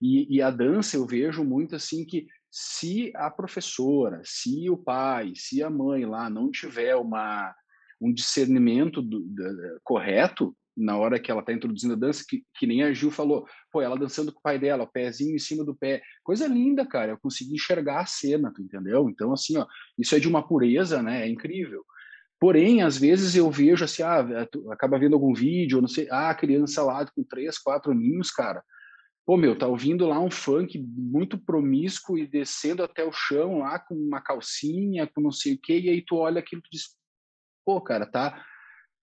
E, e a dança eu vejo muito assim que se a professora, se o pai, se a mãe lá não tiver uma um discernimento do, do, correto, na hora que ela está introduzindo a dança, que, que nem a Gil falou, pô, ela dançando com o pai dela, o pezinho em cima do pé, coisa linda, cara, eu consegui enxergar a cena, tu entendeu? Então, assim, ó, isso é de uma pureza, né, é incrível. Porém, às vezes eu vejo assim, ah, acaba vendo algum vídeo, não sei, ah, criança lá com três, quatro aninhos, cara, pô, meu, tá ouvindo lá um funk muito promíscuo e descendo até o chão lá com uma calcinha, com não sei o quê, e aí tu olha aquilo e diz, pô, cara, tá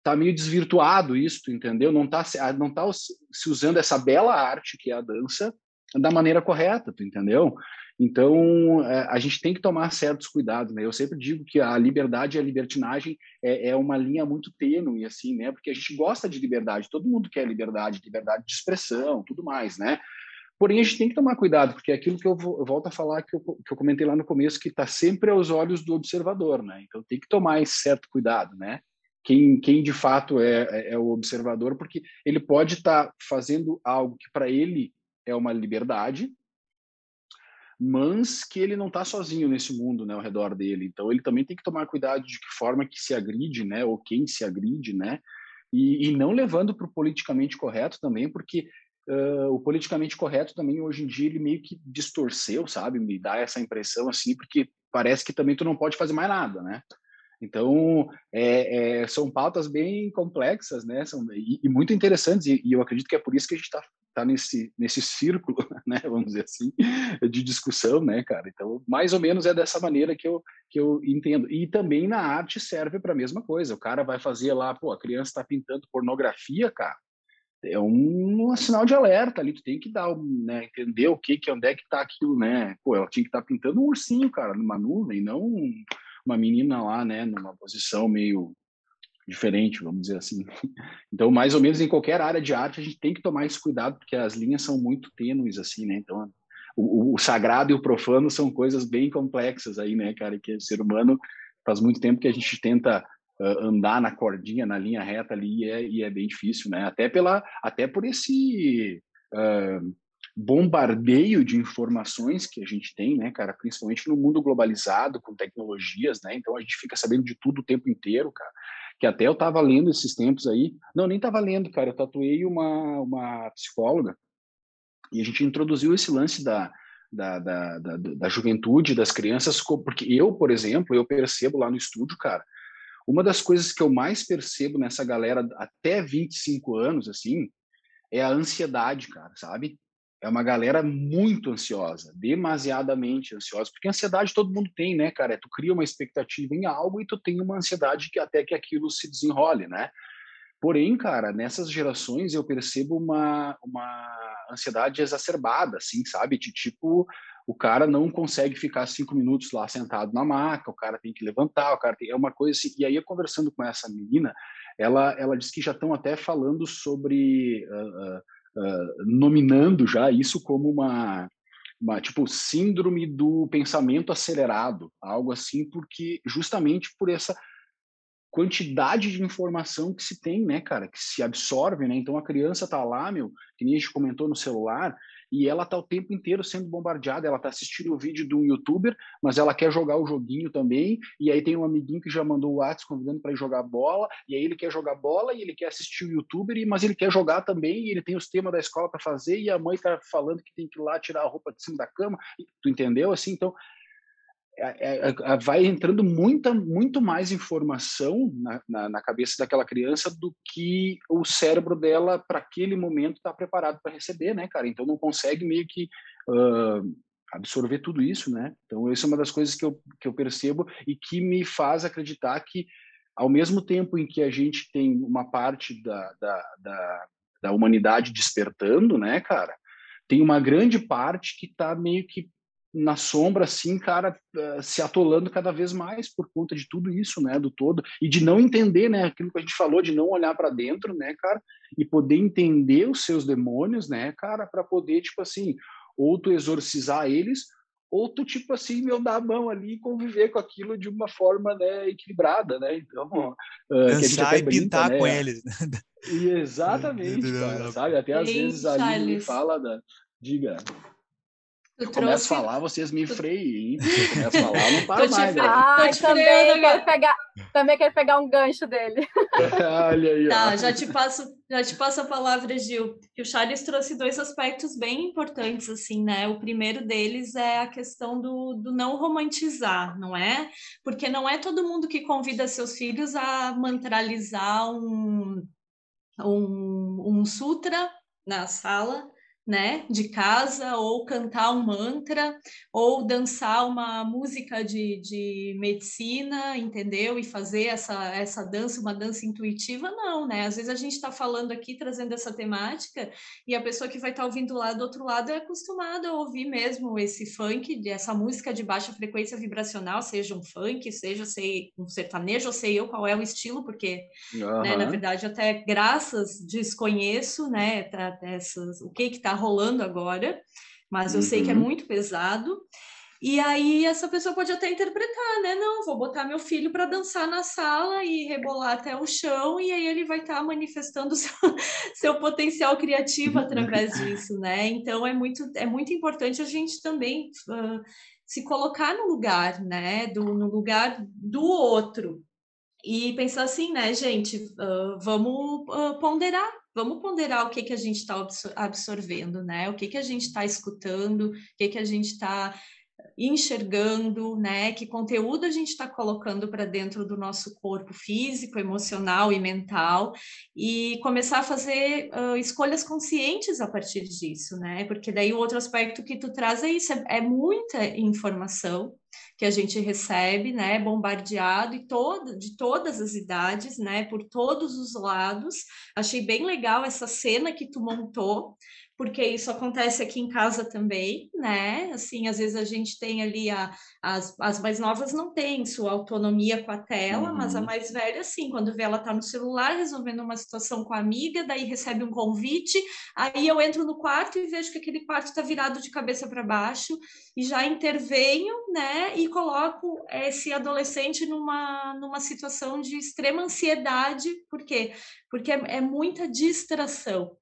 tá meio desvirtuado isso, entendeu? Não tá, não tá se usando essa bela arte que é a dança da maneira correta, tu entendeu? Então, é, a gente tem que tomar certos cuidados, né? Eu sempre digo que a liberdade e a libertinagem é, é, uma linha muito tênue, assim, né? Porque a gente gosta de liberdade, todo mundo quer liberdade, liberdade de expressão, tudo mais, né? Porém, a gente tem que tomar cuidado, porque é aquilo que eu, eu volto a falar, que eu, que eu comentei lá no começo, que está sempre aos olhos do observador, né? Então, tem que tomar esse certo cuidado, né? Quem, quem de fato é, é, é o observador, porque ele pode estar tá fazendo algo que para ele é uma liberdade, mas que ele não está sozinho nesse mundo, né, ao redor dele. Então ele também tem que tomar cuidado de que forma que se agride, né, ou quem se agride, né, e, e não levando para o politicamente correto também, porque uh, o politicamente correto também hoje em dia ele meio que distorceu, sabe, me dá essa impressão assim, porque parece que também tu não pode fazer mais nada, né? Então, é, é, são pautas bem complexas, né? São, e, e muito interessantes, e, e, eu acredito que é por isso que a gente está tá nesse, nesse círculo, né? Vamos dizer assim, de discussão, né, cara? Então, mais ou menos é dessa maneira que eu, que eu entendo. E também na arte serve para a mesma coisa. O cara vai fazer lá, pô, a criança está pintando pornografia, cara. É um, um, sinal de alerta ali, tu tem que dar, né, entender o que, que onde é que está aquilo, né? Pô, ela tinha que estar tá pintando um ursinho, cara, numa nuvem, não uma menina lá, né, numa posição meio diferente, vamos dizer assim. Então, mais ou menos em qualquer área de arte, a gente tem que tomar esse cuidado, porque as linhas são muito tênues, assim, né? Então, o, o sagrado e o profano são coisas bem complexas aí, né, cara? Que o ser humano faz muito tempo que a gente tenta uh, andar na cordinha, na linha reta ali, e é, e é bem difícil, né? Até, pela, até por esse. Uh, bombardeio de informações que a gente tem, né, cara, principalmente no mundo globalizado com tecnologias, né? Então a gente fica sabendo de tudo o tempo inteiro, cara. Que até eu tava lendo esses tempos aí, não, nem tava lendo, cara, eu tatuei uma uma psicóloga e a gente introduziu esse lance da da, da, da, da juventude, das crianças, porque eu, por exemplo, eu percebo lá no estúdio, cara, uma das coisas que eu mais percebo nessa galera até 25 anos, assim, é a ansiedade, cara, sabe? É uma galera muito ansiosa, demasiadamente ansiosa, porque ansiedade todo mundo tem, né, cara? Tu cria uma expectativa em algo e tu tem uma ansiedade que até que aquilo se desenrole, né? Porém, cara, nessas gerações eu percebo uma, uma ansiedade exacerbada, assim, sabe? De tipo, o cara não consegue ficar cinco minutos lá sentado na maca, o cara tem que levantar, o cara tem... é uma coisa assim. E aí, eu conversando com essa menina, ela, ela disse que já estão até falando sobre. Uh, uh, nominando já isso como uma, uma tipo síndrome do pensamento acelerado, algo assim, porque justamente por essa quantidade de informação que se tem, né, cara, que se absorve, né? Então a criança tá lá, meu, que nem a gente comentou no celular, e ela tá o tempo inteiro sendo bombardeada, ela tá assistindo o vídeo de um youtuber, mas ela quer jogar o joguinho também, e aí tem um amiguinho que já mandou o WhatsApp convidando para ir jogar bola, e aí ele quer jogar bola e ele quer assistir o youtuber, mas ele quer jogar também, e ele tem os temas da escola para fazer, e a mãe tá falando que tem que ir lá tirar a roupa de cima da cama, tu entendeu? Assim, então vai entrando muita, muito mais informação na, na, na, cabeça daquela criança do que o cérebro dela, para aquele momento, está preparado para receber, né, cara? Então não consegue meio que uh, absorver tudo isso, né? Então, essa é uma das coisas que eu, que eu percebo e que me faz acreditar que, ao mesmo tempo em que a gente tem uma parte da, da, da, da humanidade despertando, né, cara? Tem uma grande parte que está meio que na sombra, assim, cara, eh, se atolando cada vez mais por conta de tudo isso, né, do todo, e de não entender, né, aquilo que a gente falou, de não olhar para dentro, né, cara, e poder entender os seus demônios, né, cara, para poder, tipo assim, ou tu exorcizar eles, ou tu, tipo assim, meu, dar a mão ali e conviver com aquilo de uma forma, né, equilibrada, né, então... Uh, Dançar e brinca, pintar né? com eles. E exatamente, cara, sabe, até às vezes ali me fala da... Diga. Eu começo a falar, vocês me freiem. Eu começo a falar, não para mais. Ai, também quero, pegar, também quero pegar um gancho dele. Olha aí, tá, já te passo, já te passo a palavra, Gil. Que o Charles trouxe dois aspectos bem importantes, assim, né? O primeiro deles é a questão do, do não romantizar, não é? Porque não é todo mundo que convida seus filhos a mantralizar um, um, um sutra na sala né, de casa, ou cantar um mantra, ou dançar uma música de, de medicina, entendeu? E fazer essa, essa dança, uma dança intuitiva, não, né? Às vezes a gente está falando aqui, trazendo essa temática, e a pessoa que vai estar tá ouvindo lá do outro lado é acostumada a ouvir mesmo esse funk, essa música de baixa frequência vibracional, seja um funk, seja sei, um sertanejo, sei eu qual é o estilo, porque, uhum. né, na verdade, até graças desconheço, né, tá, essas, o que que está rolando agora, mas eu uhum. sei que é uhum. muito pesado. E aí essa pessoa pode até interpretar, né? Não, vou botar meu filho para dançar na sala e rebolar até o chão, e aí ele vai estar tá manifestando seu, seu, potencial criativo através disso, né? Então é muito, é muito importante a gente também uh, se colocar no lugar, né? Do, no lugar do outro. E pensar assim, né, gente, uh, vamos uh, ponderar vamos ponderar o que, que a gente está absorvendo, né? O que, que a gente está escutando, o que, que a gente está enxergando, né? Que conteúdo a gente está colocando para dentro do nosso corpo físico, emocional e mental, e começar a fazer uh, escolhas conscientes a partir disso, né? Porque daí o outro aspecto que tu traz é isso, é, é muita informação que a gente recebe, né, bombardeado e todo, de todas as idades, né, por todos os lados. Achei bem legal essa cena que tu montou, porque isso acontece aqui em casa também, né? Assim, às vezes a gente tem ali a, as, as mais novas não têm sua autonomia com a tela, uhum. mas a uhum. mais velha, sim, quando vê ela tá no celular resolvendo uma situação com a amiga, daí recebe um convite, aí eu entro no quarto e vejo que aquele quarto está virado de cabeça para baixo e já intervenho, né? E coloco esse adolescente numa, numa situação de extrema ansiedade, por quê? Porque é, é muita distração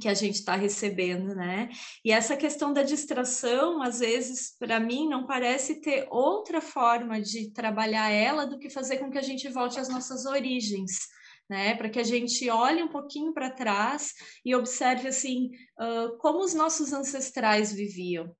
que a gente está recebendo, né? E essa questão da distração, às vezes, para mim, não parece ter outra forma de trabalhar ela do que fazer com que a gente volte às nossas origens. Né, para que a gente olhe um pouquinho para trás e observe assim uh, como os nossos ancestrais viviam,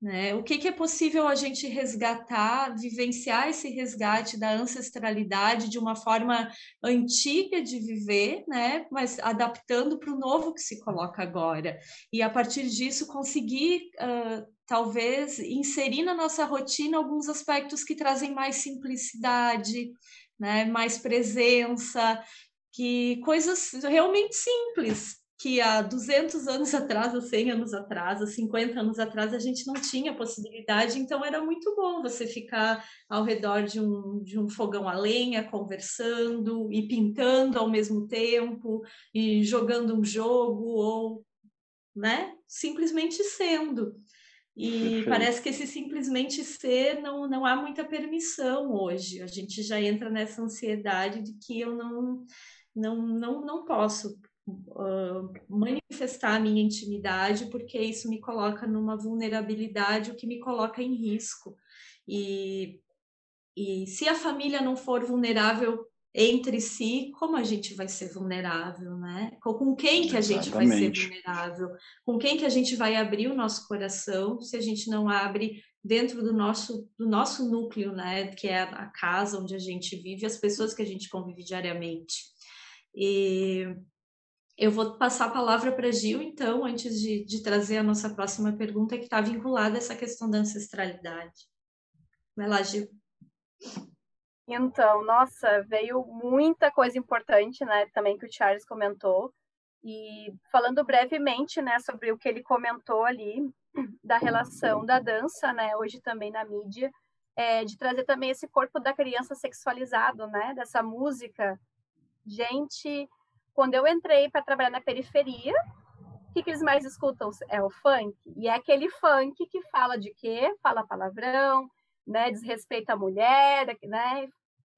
né? O que, que, é possível a gente resgatar, vivenciar esse resgate da ancestralidade de uma forma antiga de viver, né? mas adaptando para o novo que se coloca agora. E a partir disso conseguir, uh, talvez, inserir na nossa rotina alguns aspectos que trazem mais simplicidade, né? mais presença, que coisas realmente simples, que há 200 anos atrás, ou 100 anos atrás, ou 50 anos atrás, a gente não tinha possibilidade, então era muito bom você ficar ao redor de um, de um fogão a lenha, conversando e pintando ao mesmo tempo, e jogando um jogo, ou né, simplesmente sendo. E parece que esse simplesmente ser não, não há muita permissão hoje. A gente já entra nessa ansiedade de que eu não, não, não, não posso uh, manifestar a minha intimidade, porque isso me coloca numa vulnerabilidade, o que me coloca em risco. E, e se a família não for vulnerável entre si, como a gente vai ser vulnerável, né? Com quem que a gente vai ser vulnerável? Com quem que a gente vai abrir o nosso coração se a gente não abre dentro do nosso do nosso núcleo, né? Que é a casa onde a gente vive, as pessoas que a gente convive diariamente. E eu vou passar a palavra para Gil, então, antes de, de trazer a nossa próxima pergunta, que está vinculada a essa questão da ancestralidade. Vai lá, Gil. Então, nossa, veio muita coisa importante, né, também que o Charles comentou. E falando brevemente, né, sobre o que ele comentou ali da relação da dança, né, hoje também na mídia, é, de trazer também esse corpo da criança sexualizado, né, dessa música. Gente, quando eu entrei para trabalhar na periferia, o que, que eles mais escutam? É o funk. E é aquele funk que fala de quê? Fala palavrão, né, desrespeita a mulher, né,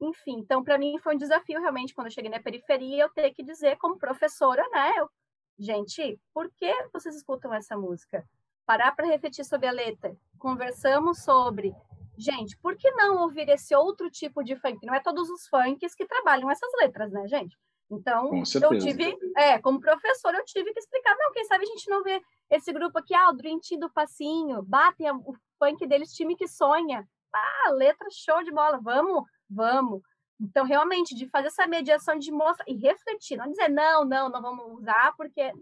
enfim, então para mim foi um desafio realmente quando eu cheguei na periferia eu ter que dizer como professora, né? Eu, gente, por que vocês escutam essa música? Parar para refletir sobre a letra. Conversamos sobre, gente, por que não ouvir esse outro tipo de funk? Não é todos os funks que trabalham essas letras, né, gente? Então, eu tive, é, como professora, eu tive que explicar, não, quem sabe a gente não vê esse grupo aqui, ah, o Dream Team do Passinho, batem o funk deles, time que sonha. Ah, letra show de bola, vamos vamos. Então, realmente, de fazer essa mediação de mostrar e refletir, não dizer não, não, não vamos usar, porque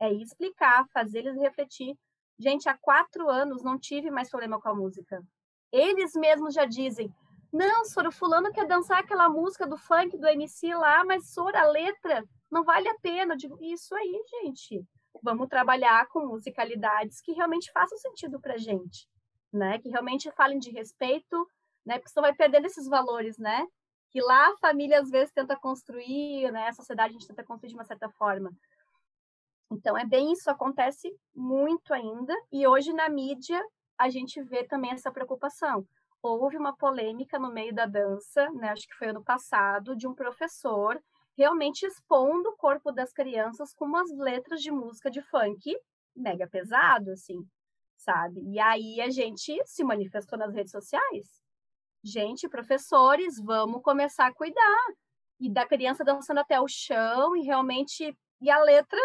é explicar, fazer eles refletir. Gente, há quatro anos não tive mais problema com a música. Eles mesmos já dizem, não, Sora, fulano quer dançar aquela música do funk, do MC lá, mas Sora, a letra não vale a pena. Eu digo, isso aí, gente. Vamos trabalhar com musicalidades que realmente façam sentido pra gente, né? Que realmente falem de respeito, né? Porque você vai perdendo esses valores, né? Que lá a família às vezes tenta construir, né? A sociedade a gente tenta construir de uma certa forma. Então é bem isso, acontece muito ainda. E hoje na mídia a gente vê também essa preocupação. Houve uma polêmica no meio da dança, né? Acho que foi ano passado, de um professor realmente expondo o corpo das crianças com umas letras de música de funk mega pesado, assim, sabe? E aí a gente se manifestou nas redes sociais, gente, professores, vamos começar a cuidar. E da criança dançando até o chão e realmente. E a letra,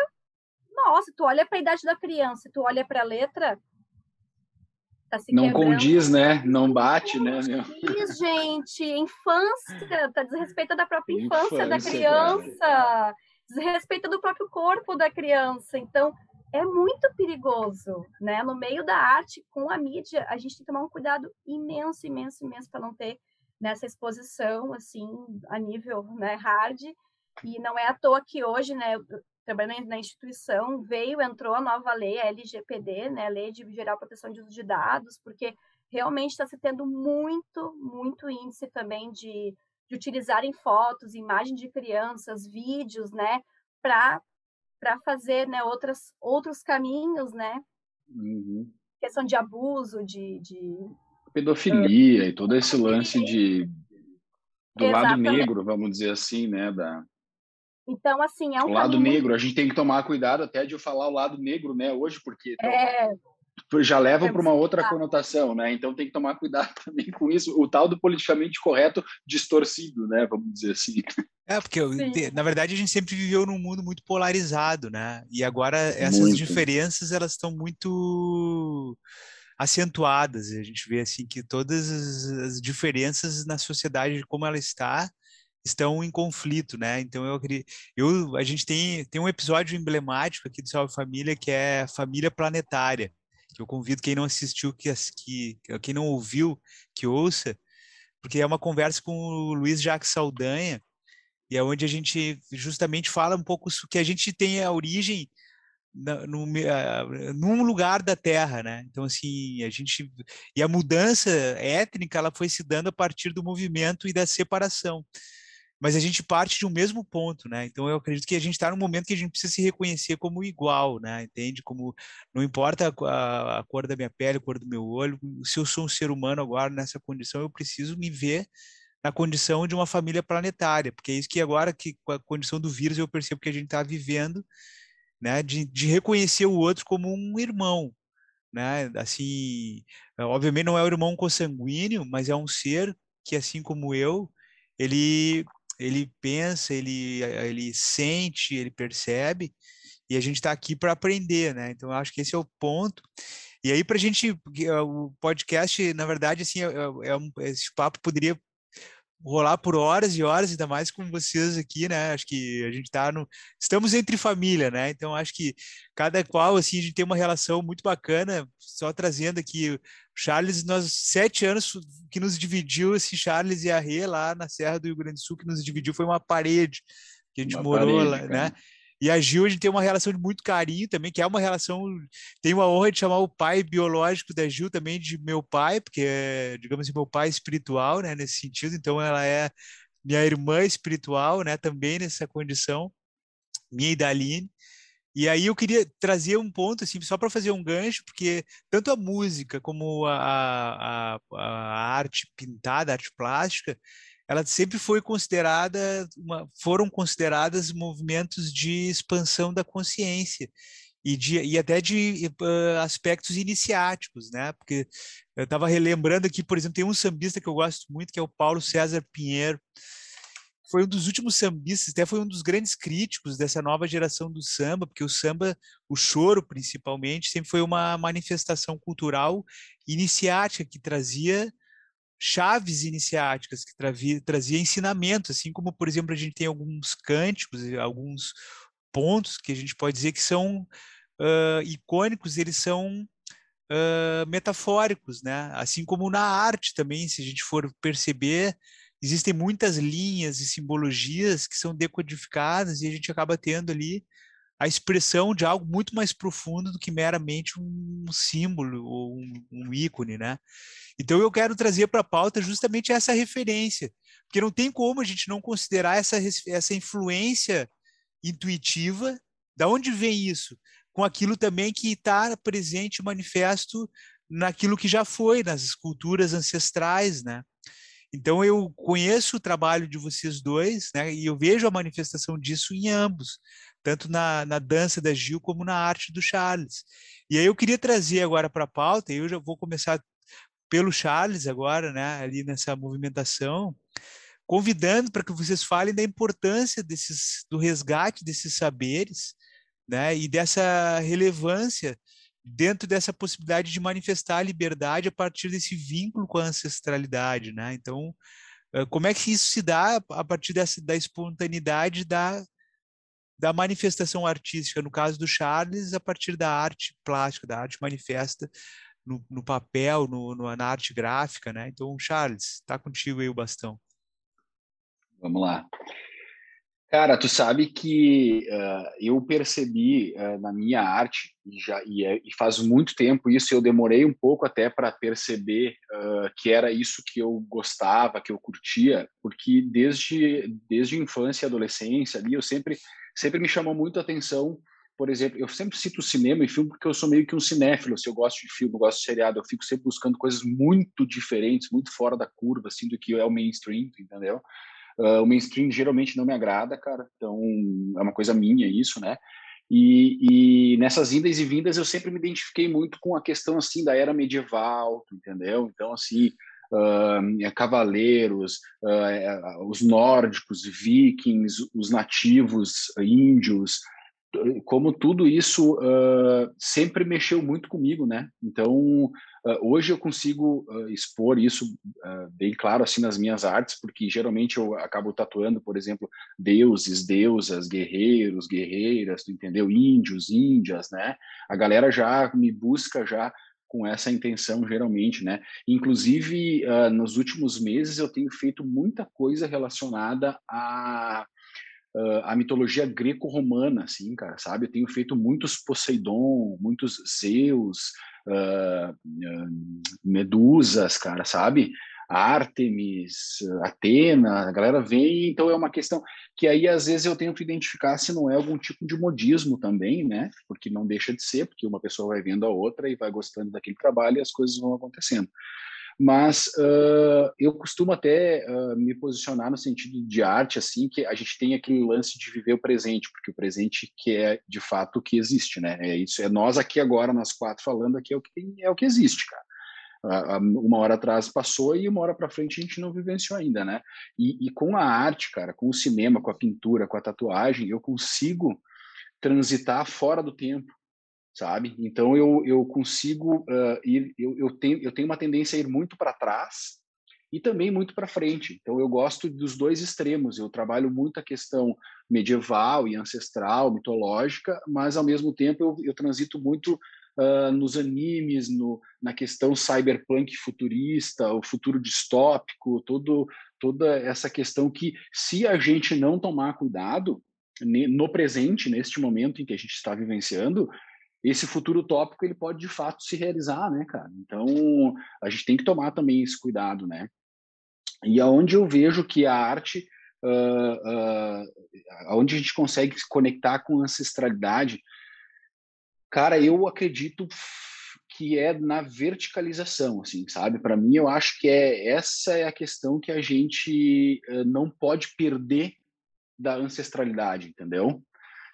nossa, tu olha para a idade da criança, tu olha para a letra. Tá não quebrando. condiz, né? Não bate, né? Meu? Diz, gente, infância, tá desrespeita da própria infância, infância da criança, cara. desrespeita do próprio corpo da criança. Então, é muito perigoso, né? No meio da arte, com a mídia, a gente tem que tomar um cuidado imenso, imenso, imenso para não ter nessa exposição, assim, a nível né, hard. E não é à toa que hoje, né, trabalhando na instituição, veio, entrou a nova lei, a LGPD, né, a Lei de Geral Proteção de Uso de Dados, porque realmente está se tendo muito, muito índice também de, de utilizarem fotos, imagens de crianças, vídeos, né, para para fazer né, outras, outros caminhos, né? Uhum. Questão de abuso, de. de Pedofilia uh, e todo esse lance de do Exatamente. lado negro, vamos dizer assim, né? Da... Então, assim, é um. O lado negro, a gente tem que tomar cuidado até de falar o lado negro, né, hoje, porque. É, já leva para uma outra conotação, né? Então tem que tomar cuidado também com isso, o tal do politicamente correto distorcido, né? Vamos dizer assim. É, porque na verdade a gente sempre viveu num mundo muito polarizado, né? E agora essas muito. diferenças elas estão muito acentuadas. A gente vê assim que todas as diferenças na sociedade como ela está estão em conflito, né? Então eu eu a gente tem tem um episódio emblemático aqui do Salve Família que é Família Planetária eu convido quem não assistiu, que, que quem não ouviu, que ouça, porque é uma conversa com o Luiz Jacques Saldanha, e é onde a gente justamente fala um pouco que a gente tem a origem no, num lugar da Terra, né? Então assim a gente e a mudança étnica ela foi se dando a partir do movimento e da separação. Mas a gente parte de um mesmo ponto, né? Então eu acredito que a gente está num momento que a gente precisa se reconhecer como igual, né? Entende? Como não importa a, a, cor da minha pele, a cor do meu olho, se eu sou um ser humano agora nessa condição, eu preciso me ver na condição de uma família planetária, porque é isso que agora que com a condição do vírus eu percebo que a gente está vivendo, né? De, de reconhecer o outro como um irmão, né? Assim, obviamente não é o irmão consanguíneo, mas é um ser que assim como eu, ele ele pensa, ele, ele sente, ele percebe, e a gente está aqui para aprender, né? Então, acho que esse é o ponto. E aí, para a gente, o podcast, na verdade, assim, é, é, é esse papo poderia rolar por horas e horas, ainda mais com vocês aqui, né? Acho que a gente está no. Estamos entre família, né? Então acho que cada qual, assim, a gente tem uma relação muito bacana, só trazendo aqui. Charles, nós sete anos que nos dividiu, assim, Charles e a Rê lá na Serra do Rio Grande do Sul, que nos dividiu foi uma parede que a gente uma morou parede, lá, né? cara. né? E a Gil, a gente tem uma relação de muito carinho também, que é uma relação. Tenho a honra de chamar o pai biológico da Gil também de meu pai, porque é, digamos assim, meu pai espiritual, né, nesse sentido. Então, ela é minha irmã espiritual, né, também nessa condição, minha e da. E aí eu queria trazer um ponto, assim, só para fazer um gancho, porque tanto a música como a, a, a arte pintada, a arte plástica, ela sempre foi considerada, uma, foram consideradas movimentos de expansão da consciência e, de, e até de uh, aspectos iniciáticos, né? Porque eu estava relembrando aqui, por exemplo, tem um sambista que eu gosto muito, que é o Paulo César Pinheiro, foi um dos últimos sambistas, até foi um dos grandes críticos dessa nova geração do samba, porque o samba, o choro principalmente, sempre foi uma manifestação cultural iniciática que trazia chaves iniciáticas que trazia, trazia ensinamento, assim como, por exemplo, a gente tem alguns cânticos, alguns pontos que a gente pode dizer que são uh, icônicos, eles são uh, metafóricos, né? Assim como na arte também, se a gente for perceber, existem muitas linhas e simbologias que são decodificadas e a gente acaba tendo ali a expressão de algo muito mais profundo do que meramente um símbolo ou um, um ícone, né? Então eu quero trazer para a pauta justamente essa referência, porque não tem como a gente não considerar essa, essa influência intuitiva. Da onde vem isso? Com aquilo também que está presente, manifesto naquilo que já foi, nas esculturas ancestrais, né? Então eu conheço o trabalho de vocês dois, né? E eu vejo a manifestação disso em ambos, tanto na, na dança da Gil como na arte do Charles. E aí eu queria trazer agora para a pauta, e eu já vou começar pelo Charles agora, né, ali nessa movimentação, convidando para que vocês falem da importância desses, do resgate desses saberes, né, e dessa relevância dentro dessa possibilidade de manifestar a liberdade a partir desse vínculo com a ancestralidade, né? Então, como é que isso se dá a partir dessa da espontaneidade da da manifestação artística, no caso do Charles, a partir da arte plástica, da arte manifesta no, no papel, no, no, na arte gráfica, né? Então, Charles, está contigo aí o bastão. Vamos lá. Cara, tu sabe que uh, eu percebi uh, na minha arte, e, já, e, é, e, faz muito tempo isso, eu demorei um pouco até para perceber uh, que era isso que eu gostava, que eu curtia, porque desde, desde infância e adolescência ali, eu sempre, sempre me chamou muito a atenção por exemplo, eu sempre cito cinema e filme porque eu sou meio que um cinéfilo. Se eu gosto de filme, eu gosto de seriado, eu fico sempre buscando coisas muito diferentes, muito fora da curva, assim, do que é o mainstream, entendeu? Uh, o mainstream geralmente não me agrada, cara. Então, é uma coisa minha isso, né? E, e, nessas indas e vindas eu sempre me identifiquei muito com a questão, assim, da era medieval, entendeu? Então, assim, uh, cavaleiros, uh, os nórdicos, vikings, os nativos índios, como tudo isso uh, sempre mexeu muito comigo, né? Então, uh, hoje eu consigo uh, expor isso bem claro assim nas minhas artes, porque geralmente eu acabo tatuando, por exemplo, deuses, deusas, guerreiros, guerreiras, tu entendeu? Índios, índias, né? A galera já me busca já com essa intenção geralmente, né? Inclusive, nos últimos meses eu tenho feito muita coisa relacionada a uh, a mitologia greco-romana, assim, cara, sabe? Eu tenho feito muitos Poseidon, muitos Zeus, uh, uh, Medusas, cara, sabe? Artemis, Atena, a galera vem, então é uma questão que aí às vezes eu tento identificar se não é algum tipo de modismo também, né? Porque não deixa de ser, porque uma pessoa vai vendo a outra e vai gostando daquele trabalho e as coisas vão acontecendo. Mas uh, eu costumo até uh, me posicionar no sentido de arte, assim, que a gente tem aquele lance de viver o presente, porque o presente que é de fato o que existe, né? É isso, é nós aqui agora, nós quatro falando aqui é o que é o que existe, cara uma hora atrás passou e uma hora para frente a gente não vivenciou ainda, né? E, e, com a arte, cara, com o cinema, com a pintura, com a tatuagem, eu consigo transitar fora do tempo, sabe? Então eu, eu consigo uh, ir, eu, eu, tenho, eu tenho uma tendência a ir muito para trás e também muito para frente. Então eu gosto dos dois extremos. Eu trabalho muito a questão medieval e ancestral, mitológica, mas ao mesmo tempo eu, eu transito muito uh, nos animes, no, na questão cyberpunk futurista, o futuro distópico, todo, toda essa questão que, se a gente não tomar cuidado, no presente, neste momento em que a gente está vivenciando, esse futuro utópico ele pode de fato se realizar, né, cara? Então a gente tem que tomar também esse cuidado, né? E aonde eu vejo que a arte, uh, uh, aonde a gente consegue se conectar com ancestralidade, Cara, eu acredito que é na verticalização, assim, sabe? Para mim, eu acho que é essa é a questão que a gente uh, não pode perder da ancestralidade, entendeu?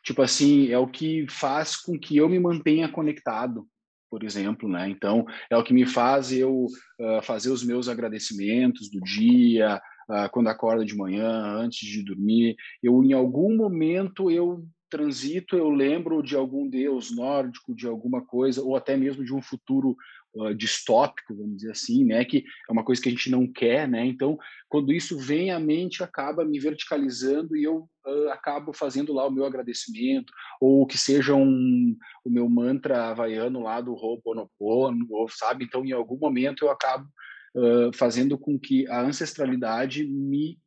Tipo assim, é o que faz com que eu me mantenha conectado, por exemplo, né? Então, é o que me faz eu uh, fazer os meus agradecimentos do dia, uh, quando acorda de manhã, antes de dormir. Eu, em algum momento, eu transito eu lembro de algum deus nórdico, de alguma coisa, ou até mesmo de um futuro uh, distópico, vamos dizer assim, né? Que é uma coisa que a gente não quer, né? Então, quando isso vem à mente, acaba me verticalizando e eu uh, acabo fazendo lá o meu agradecimento, ou que seja um, o meu mantra havaiano lá do Ho'oponopono, ou sabe? Então, em algum momento eu acabo uh, fazendo com que a ancestralidade me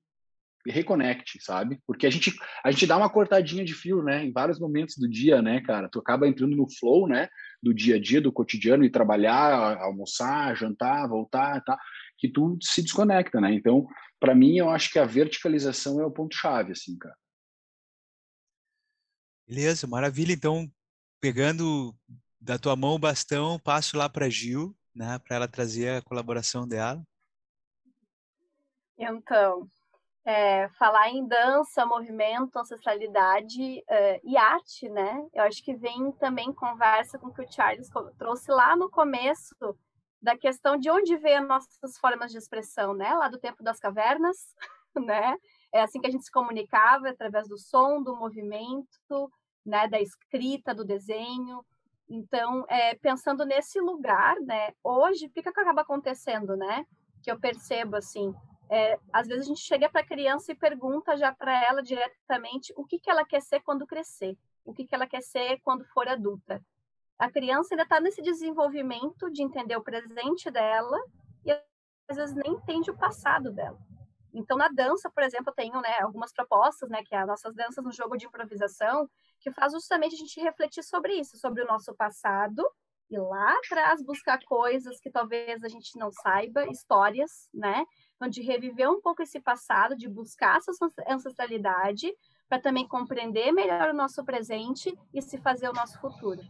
reconecte, sabe? Porque a gente a gente dá uma cortadinha de fio, né? Em vários momentos do dia, né, cara? Tu acaba entrando no flow, né? Do dia a dia, do cotidiano e trabalhar, almoçar, jantar, voltar, tá? Que tu se desconecta, né? Então, para mim, eu acho que a verticalização é o ponto chave, assim, cara. Beleza, maravilha. Então, pegando da tua mão o bastão, passo lá para Gil, né? Para ela trazer a colaboração dela. Então, é, falar em dança, movimento, ancestralidade é, e arte, né? Eu acho que vem também conversa com o que o Charles trouxe lá no começo da questão de onde veio as nossas formas de expressão, né? Lá do tempo das cavernas, né? É assim que a gente se comunicava através do som, do movimento, né? Da escrita, do desenho. Então, é, pensando nesse lugar, né? Hoje, o que, que acaba acontecendo, né? Que eu percebo assim, é, às vezes a gente chega para a criança e pergunta já para ela diretamente o que, que ela quer ser quando crescer, o que, que ela quer ser quando for adulta. A criança ainda está nesse desenvolvimento de entender o presente dela e às vezes nem entende o passado dela. Então, na dança, por exemplo, eu tenho né, algumas propostas, né, que é as nossas danças no jogo de improvisação, que faz justamente a gente refletir sobre isso, sobre o nosso passado, e lá atrás buscar coisas que talvez a gente não saiba, histórias, né? Então, de reviver um pouco esse passado, de buscar essa ancestralidade, para também compreender melhor o nosso presente e se fazer o nosso futuro,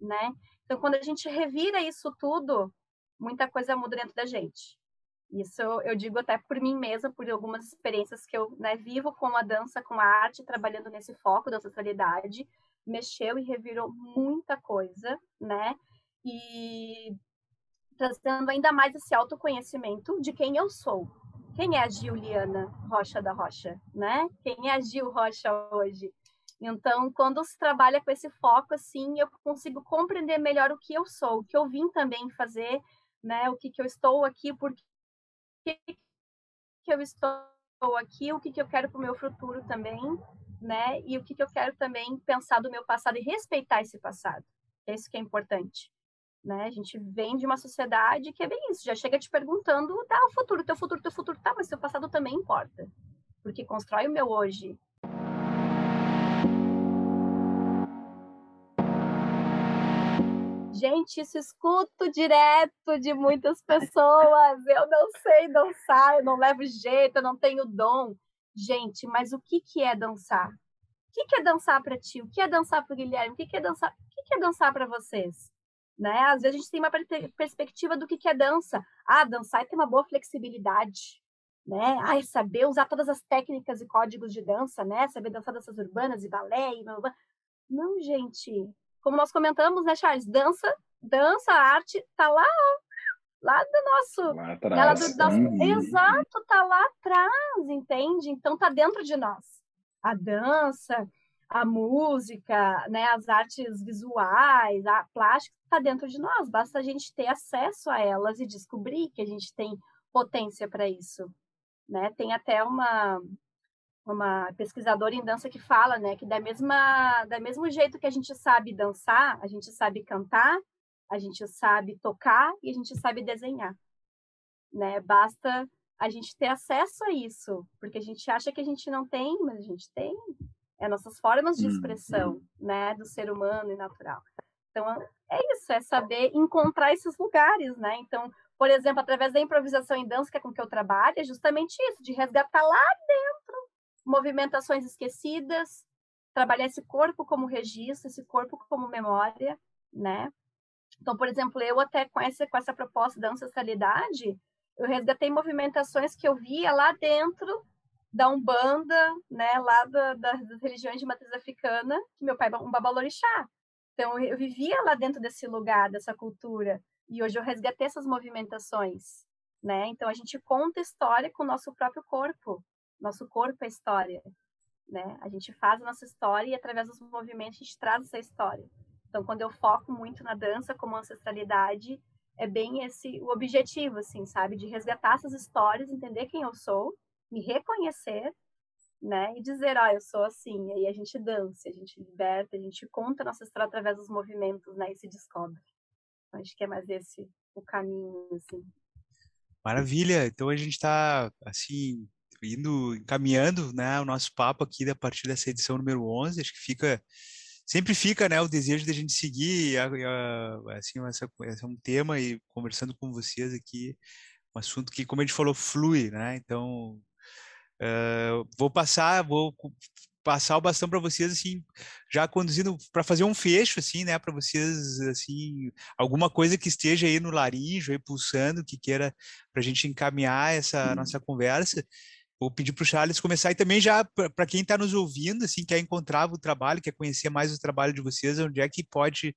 né? Então, quando a gente revira isso tudo, muita coisa muda dentro da gente. Isso eu digo até por mim mesma, por algumas experiências que eu né, vivo com a dança, com a arte, trabalhando nesse foco da ancestralidade, mexeu e revirou muita coisa, né? E trazendo ainda mais esse autoconhecimento de quem eu sou. Quem é a Juliana Rocha da Rocha, né? Quem é a Gil Rocha hoje? Então, quando se trabalha com esse foco, assim, eu consigo compreender melhor o que eu sou, o que eu vim também fazer, né? O que, que eu estou aqui, por que, que eu estou aqui, o que, que eu quero para o meu futuro também, né? E o que, que eu quero também pensar do meu passado e respeitar esse passado. É isso que é importante. Né? A gente vem de uma sociedade que é bem isso, já chega te perguntando, tá, o futuro, teu futuro, teu futuro, tá, mas seu passado também importa, porque constrói o meu hoje. Gente, isso escuto direto de muitas pessoas. Eu não sei dançar, eu não levo jeito, eu não tenho dom. Gente, mas o que, que é dançar? O que, que é dançar para ti? O que é dançar para Guilherme? O que, que é dançar? O que, que é dançar para vocês? Né? Às vezes a gente tem uma perspectiva do que, que é dança. Ah, dançar é ter uma boa flexibilidade, né? Ah, saber usar todas as técnicas e códigos de dança, né? Saber dançar danças urbanas e balé e. Não, gente. Como nós comentamos, né, Charles? Dança, dança, arte, tá lá, lá do nosso, lá atrás. Do, nosso, uhum. exato, tá lá atrás, entende? Então tá dentro de nós. A dança, a música, né, as artes visuais, a plástica está dentro de nós. Basta a gente ter acesso a elas e descobrir que a gente tem potência para isso, né? Tem até uma uma pesquisadora em dança que fala, né, que da mesma da mesmo jeito que a gente sabe dançar, a gente sabe cantar, a gente sabe tocar e a gente sabe desenhar, né? Basta a gente ter acesso a isso, porque a gente acha que a gente não tem, mas a gente tem. É nossas formas de expressão, uhum. né, do ser humano e natural. Então, é isso, é saber encontrar esses lugares, né? Então, por exemplo, através da improvisação em dança, que é com que eu trabalho, é justamente isso, de resgatar lá dentro movimentações esquecidas, trabalhar esse corpo como registro, esse corpo como memória, né? Então, por exemplo, eu até com essa, com essa proposta da ancestralidade, eu resgatei movimentações que eu via lá dentro da Umbanda, né, lá da, das religiões de matriz africana, que meu pai é um babalorixá. Então, eu vivia lá dentro desse lugar, dessa cultura, e hoje eu resgatei essas movimentações, né? Então, a gente conta história com o nosso próprio corpo. Nosso corpo é história, né? A gente faz a nossa história e, através dos movimentos, a gente traz essa história. Então, quando eu foco muito na dança como ancestralidade, é bem esse o objetivo, assim, sabe? De resgatar essas histórias, entender quem eu sou, me reconhecer, né? E dizer, oh, eu sou assim. E aí a gente dança, a gente liberta, a gente conta a nossa história através dos movimentos, né? E se descobre. Acho que é mais esse o caminho, assim. Maravilha! Então a gente está, assim, indo, encaminhando, né, o nosso papo aqui a partir dessa edição número 11. Acho que fica sempre fica né o desejo de a gente seguir assim essa, é um tema e conversando com vocês aqui um assunto que como a gente falou flui né então uh, vou passar vou passar o bastão para vocês assim já conduzindo para fazer um fecho assim né para vocês assim alguma coisa que esteja aí no laringe aí pulsando que queira para a gente encaminhar essa nossa conversa vou pedir para o Charles começar e também já para quem está nos ouvindo, assim, quer encontrar o trabalho, quer conhecer mais o trabalho de vocês, onde é que pode,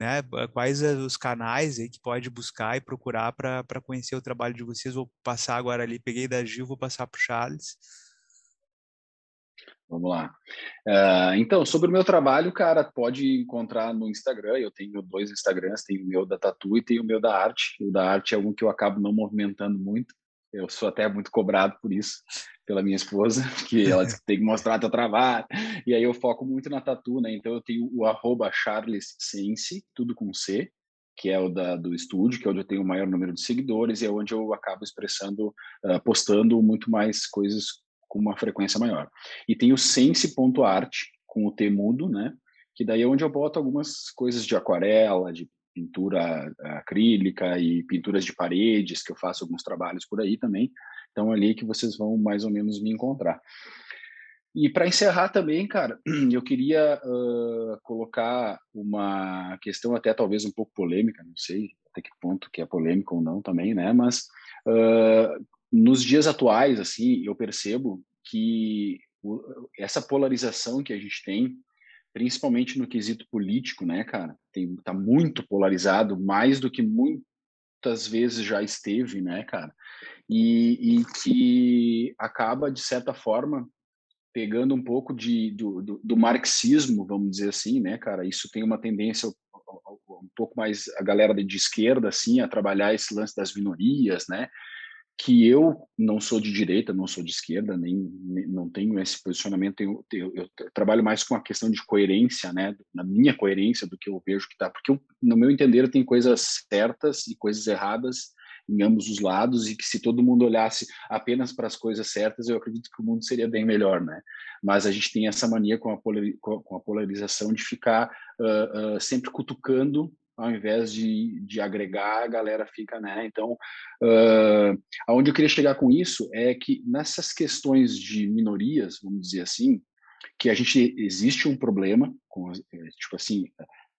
né, quais os canais aí que pode buscar e procurar para conhecer o trabalho de vocês. Vou passar agora ali, peguei da Gil, vou passar para o Charles. Vamos lá. Uh, então, sobre o meu trabalho, cara, pode encontrar no Instagram. Eu tenho dois Instagrams, tem o meu da Tatu e tem o meu da arte. O da arte é um que eu acabo não movimentando muito. Eu sou até muito cobrado por isso, pela minha esposa, que ela tem que mostrar teu trabalho. E aí eu foco muito na tatu, né? Então eu tenho o arroba Charles Sense, tudo com C, que é o da, do estúdio, que é onde eu tenho o maior número de seguidores e é onde eu acabo expressando, uh, postando muito mais coisas com uma frequência maior. E tem o sense.art, com o T mudo, né? Que daí é onde eu boto algumas coisas de aquarela, de pintura acrílica e pinturas de paredes, que eu faço alguns trabalhos por aí também. Então, é ali que vocês vão mais ou menos me encontrar. E para encerrar também, cara, eu queria uh, colocar uma questão até talvez um pouco polêmica, não sei até que ponto que é polêmica ou não também, né? Mas uh, nos dias atuais, assim, eu percebo que essa polarização que a gente tem principalmente no quesito político, né, cara? Tem, tá muito polarizado, mais do que muitas vezes já esteve, né, cara? E, e que acaba, de certa forma, pegando um pouco de, do, do, do, marxismo, vamos dizer assim, né, cara? Isso tem uma tendência um pouco mais a galera de esquerda, assim, a trabalhar esse lance das minorias, né? Que eu não sou de direita, não sou de esquerda, nem, nem não tenho esse posicionamento. Eu, eu, eu, trabalho mais com a questão de coerência, né, na minha coerência do que eu vejo que está, porque eu, no meu entender tem coisas certas e coisas erradas em ambos os lados e que se todo mundo olhasse apenas para as coisas certas, eu acredito que o mundo seria bem melhor, né? Mas a gente tem essa mania com a, polarização de ficar uh, uh, sempre cutucando ao invés de, de agregar, a galera fica, né? Então, uh, aonde eu queria chegar com isso é que nessas questões de minorias, vamos dizer assim, que a gente existe um problema com, tipo assim,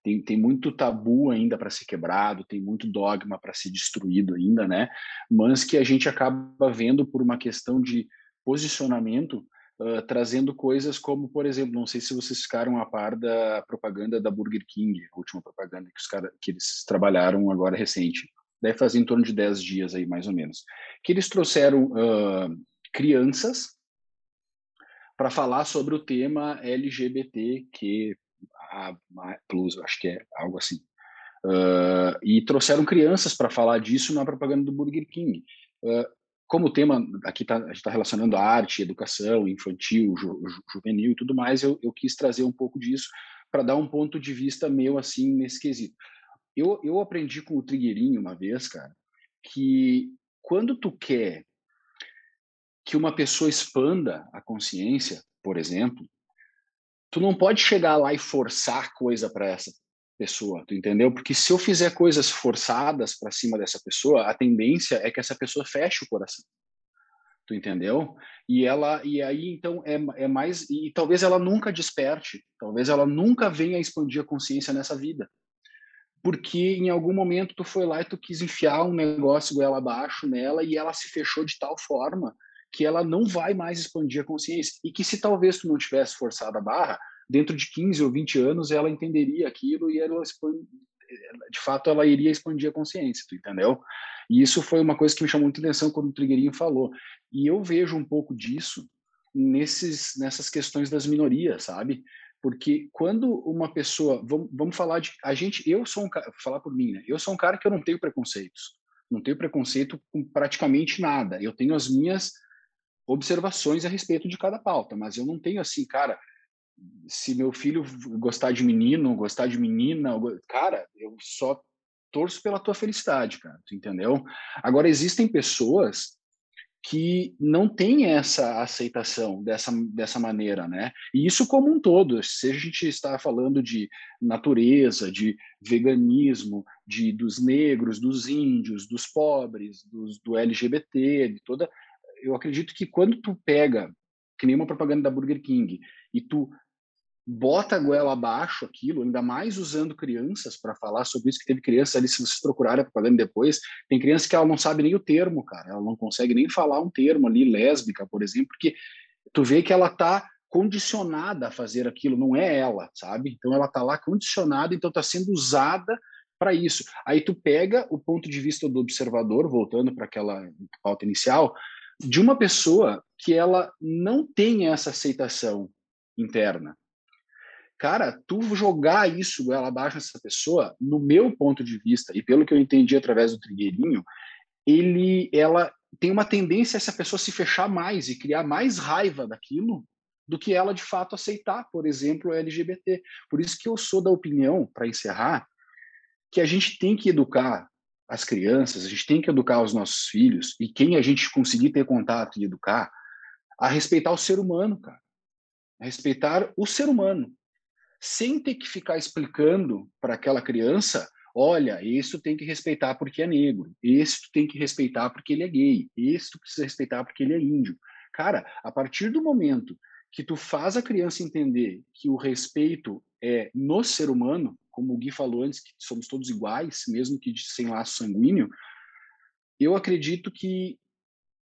tem, tem muito tabu ainda para ser quebrado, tem muito dogma para ser destruído ainda, né? Mas que a gente acaba vendo por uma questão de posicionamento, uh, trazendo coisas como, por exemplo, não sei se vocês ficaram a par da propaganda da Burger King, a última propaganda que, os cara, que eles trabalharam agora recente, deve fazer em torno de 10 dias aí, mais ou menos, que eles trouxeram uh, crianças para falar sobre o tema LGBTQ+, plus, acho que é algo assim. Uh, e trouxeram crianças para falar disso na propaganda do Burger King. Uh, como o tema aqui tá, a gente está relacionando a arte, educação infantil, ju, ju, juvenil e tudo mais, eu, eu quis trazer um pouco disso para dar um ponto de vista meu assim nesse quesito. Eu, eu aprendi com o Trigueirinho uma vez, cara, que quando tu quer que uma pessoa expanda a consciência, por exemplo, tu não pode chegar lá e forçar coisa para essa pessoa, tu entendeu? Porque se eu fizer coisas forçadas para cima dessa pessoa, a tendência é que essa pessoa feche o coração. Tu entendeu? E ela e aí então é, é mais e talvez ela nunca desperte, talvez ela nunca venha expandir a consciência nessa vida. Porque em algum momento tu foi lá e tu quis enfiar um negócio goela abaixo nela e ela se fechou de tal forma que ela não vai mais expandir a consciência e que se talvez tu não tivesse forçado a barra, dentro de 15 ou 20 anos ela entenderia aquilo e ela de fato ela iria expandir a consciência, tu entendeu? E isso foi uma coisa que me chamou muita atenção quando o Trigueirinho falou. E eu vejo um pouco disso nesses nessas questões das minorias, sabe? Porque quando uma pessoa, vamos, vamos falar de a gente, eu sou um cara, falar por mim, né? Eu sou um cara que eu não tenho preconceitos. Não tenho preconceito com praticamente nada. Eu tenho as minhas observações a respeito de cada pauta, mas eu não tenho assim, cara, se meu filho gostar de menino, gostar de menina, cara, eu só torço pela tua felicidade, cara, tu entendeu? Agora existem pessoas que não têm essa aceitação dessa, dessa maneira, né? E isso como um todo, se a gente está falando de natureza, de veganismo, de dos negros, dos índios, dos pobres, dos, do LGBT, de toda, eu acredito que quando tu pega, que nem uma propaganda da Burger King, e tu bota a goela abaixo aquilo, ainda mais usando crianças para falar sobre isso, que teve crianças ali, se vocês procurarem a propaganda depois, tem criança que ela não sabe nem o termo, cara, ela não consegue nem falar um termo ali, lésbica, por exemplo, porque tu vê que ela tá condicionada a fazer aquilo, não é ela, sabe? Então ela tá lá condicionada, então tá sendo usada para isso. Aí tu pega o ponto de vista do observador, voltando para aquela pauta inicial, de uma pessoa que ela não tem essa aceitação interna. Cara, tu jogar isso ela abaixo nessa pessoa, no meu ponto de vista e pelo que eu entendi através do trigueirinho, ele, ela tem uma tendência a essa pessoa se fechar mais e criar mais raiva daquilo do que ela de fato aceitar, por exemplo, o LGBT. Por isso que eu sou da opinião, para encerrar, que a gente tem que educar as crianças, a gente tem que educar os nossos filhos e quem a gente conseguir ter contato e educar a respeitar o ser humano, cara. A respeitar o ser humano, sem ter que ficar explicando para aquela criança, olha, isso tem que respeitar porque é negro, esse tem que respeitar porque ele é gay, tu precisa respeitar porque ele é índio. Cara, a partir do momento que tu faz a criança entender que o respeito é no ser humano, como o Gui falou antes, que somos todos iguais, mesmo que sem laço sanguíneo, eu acredito que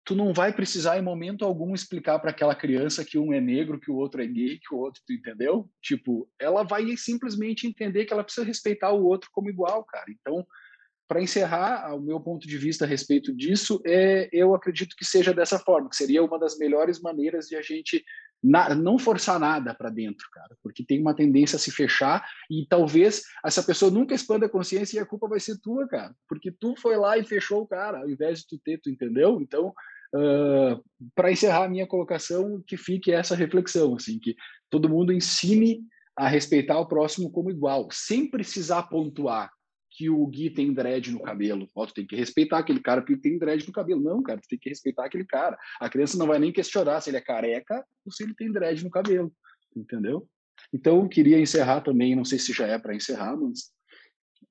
tu não vai precisar em momento algum explicar para aquela criança que um é negro, que o outro é gay, que o outro, tu entendeu? Tipo, ela vai simplesmente entender que ela precisa respeitar o outro como igual, cara. Então, para encerrar, o meu ponto de vista a respeito disso é, eu acredito que seja dessa forma, que seria uma das melhores maneiras de a gente na, não forçar nada para dentro, cara, porque tem uma tendência a se fechar e talvez essa pessoa nunca expanda a consciência e a culpa vai ser tua, cara, porque tu foi lá e fechou o cara, ao invés de tu ter, tu entendeu? Então, uh, para encerrar a minha colocação, que fique essa reflexão, assim, que todo mundo ensine a respeitar o próximo como igual, sem precisar pontuar que o Gui tem dread no cabelo. Ó, tu tem que respeitar aquele cara porque tem dread no cabelo. Não, cara, tu tem que respeitar aquele cara. A criança não vai nem questionar se ele é careca ou se ele tem dread no cabelo. Entendeu? Então, queria encerrar também, não sei se já é para encerrar, mas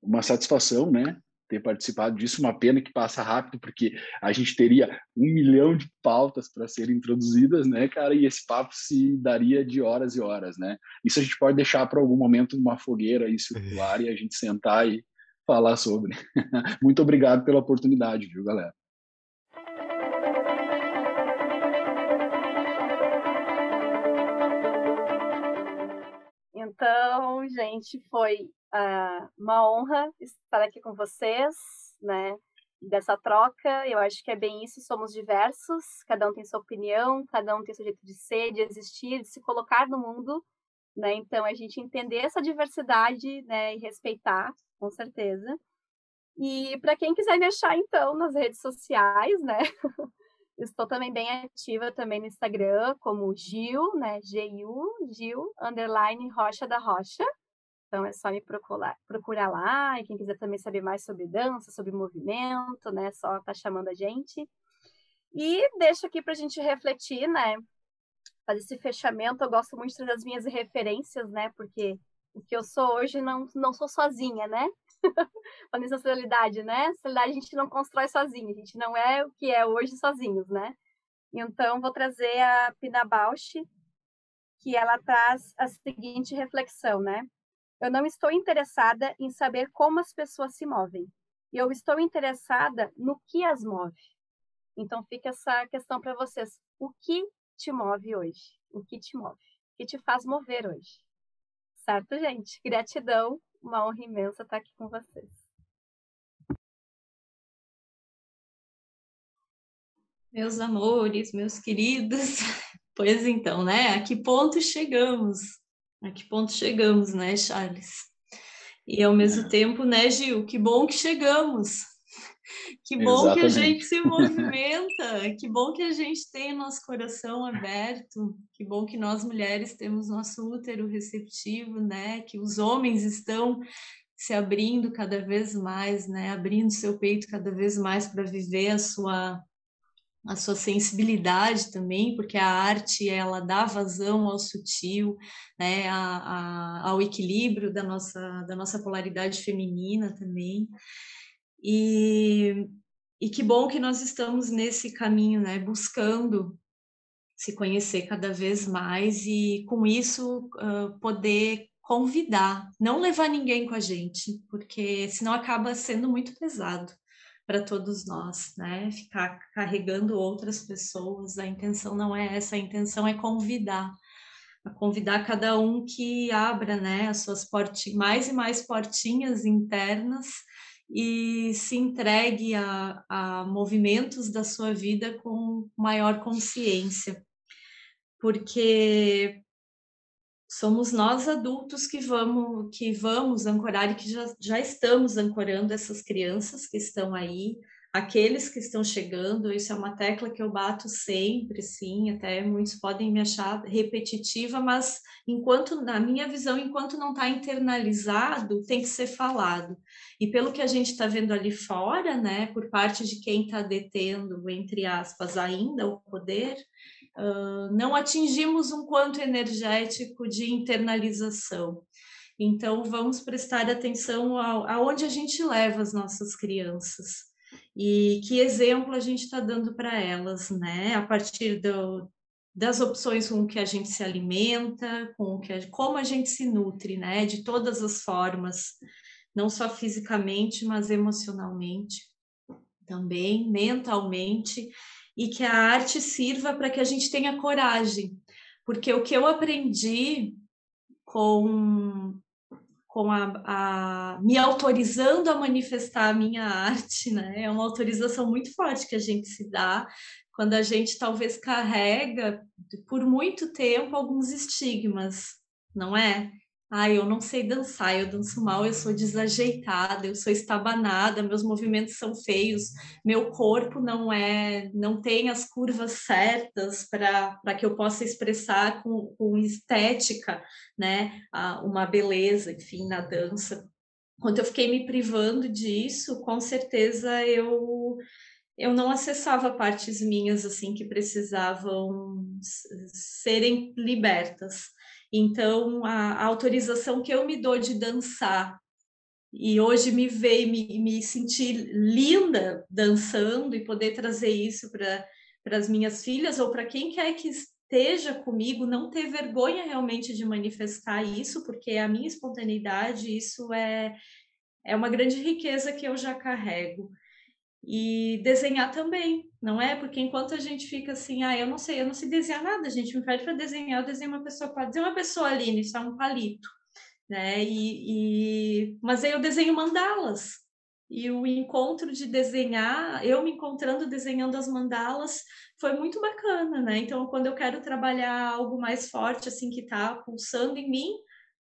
uma satisfação, né? Ter participado disso. Uma pena que passa rápido, porque a gente teria um milhão de pautas para serem introduzidas, né, cara? E esse papo se daria de horas e horas, né? Isso a gente pode deixar para algum momento uma fogueira aí circular e a gente sentar e falar sobre. Muito obrigado pela oportunidade, viu, galera? Então, gente, foi uh, uma honra estar aqui com vocês, né? Dessa troca, eu acho que é bem isso. Somos diversos, cada um tem sua opinião, cada um tem seu jeito de ser, de existir, de se colocar no mundo, né? Então, a gente entender essa diversidade, né? E respeitar, com certeza. E para quem quiser me achar, então, nas redes sociais, né? Estou também bem ativa também no Instagram, como Gil, né? G-U, Gil, underline Rocha da Rocha. Então é só me procurar, procurar lá. E quem quiser também saber mais sobre dança, sobre movimento, né? Só tá chamando a gente. E deixo aqui para a gente refletir, né? Fazer esse fechamento. Eu gosto muito das minhas referências, né? Porque o que eu sou hoje não, não sou sozinha, né? Falando em socialidade, né? Socialidade a gente não constrói sozinho, a gente não é o que é hoje sozinhos, né? Então, vou trazer a Pina Bausch, que ela traz a seguinte reflexão, né? Eu não estou interessada em saber como as pessoas se movem. Eu estou interessada no que as move. Então, fica essa questão para vocês. O que te move hoje? O que te move? O que te faz mover hoje? Certo, gente? Gratidão uma honra imensa estar aqui com vocês. Meus amores, meus queridos, pois então, né? A que ponto chegamos? A que ponto chegamos, né, Charles? E ao mesmo é. tempo, né, Gil? Que bom que chegamos. Que bom Exatamente. que a gente se movimenta, que bom que a gente tem nosso coração aberto, que bom que nós mulheres temos nosso útero receptivo, né? Que os homens estão se abrindo cada vez mais, né? Abrindo seu peito cada vez mais para viver a sua a sua sensibilidade também, porque a arte ela dá vazão ao sutil, né, a, a, ao equilíbrio da nossa da nossa polaridade feminina também. E, e que bom que nós estamos nesse caminho, né, buscando se conhecer cada vez mais e com isso uh, poder convidar, não levar ninguém com a gente, porque senão acaba sendo muito pesado para todos nós, né? Ficar carregando outras pessoas, a intenção não é essa, a intenção é convidar, a convidar cada um que abra, né, as suas portinhas, mais e mais portinhas internas e se entregue a, a movimentos da sua vida com maior consciência, porque somos nós adultos que vamos que vamos ancorar e que já, já estamos ancorando essas crianças que estão aí aqueles que estão chegando, isso é uma tecla que eu bato sempre, sim, até muitos podem me achar repetitiva, mas enquanto, na minha visão, enquanto não está internalizado, tem que ser falado. E pelo que a gente está vendo ali fora, né, por parte de quem está detendo, entre aspas, ainda o poder, não atingimos um quanto energético de internalização. Então, vamos prestar atenção aonde a gente leva as nossas crianças e que exemplo a gente está dando para elas, né? A partir do, das opções com que a gente se alimenta, com que a, como a gente se nutre, né? De todas as formas, não só fisicamente, mas emocionalmente também, mentalmente, e que a arte sirva para que a gente tenha coragem, porque o que eu aprendi com com a, a, me autorizando a manifestar a minha arte, né? É uma autorização muito forte que a gente se dá quando a gente talvez carrega por muito tempo alguns estigmas, não é? Ah, eu não sei dançar, eu danço mal, eu sou desajeitada, eu sou estabanada, meus movimentos são feios, meu corpo não é, não tem as curvas certas para que eu possa expressar com, com estética, né, uma beleza, enfim, na dança. Quando eu fiquei me privando disso, com certeza eu eu não acessava partes minhas assim que precisavam serem libertas. Então, a, a autorização que eu me dou de dançar e hoje me ver me, me sentir linda dançando e poder trazer isso para as minhas filhas ou para quem quer que esteja comigo, não ter vergonha realmente de manifestar isso, porque a minha espontaneidade, isso é, é uma grande riqueza que eu já carrego. E desenhar também, não é? Porque enquanto a gente fica assim, ah, eu não sei, eu não sei desenhar nada, a gente me pede para desenhar, eu desenho uma pessoa, pode dizer uma pessoa ali, isso é um palito né? E, e, mas aí eu desenho mandalas e o encontro de desenhar, eu me encontrando desenhando as mandalas foi muito bacana, né? Então quando eu quero trabalhar algo mais forte assim que está pulsando em mim,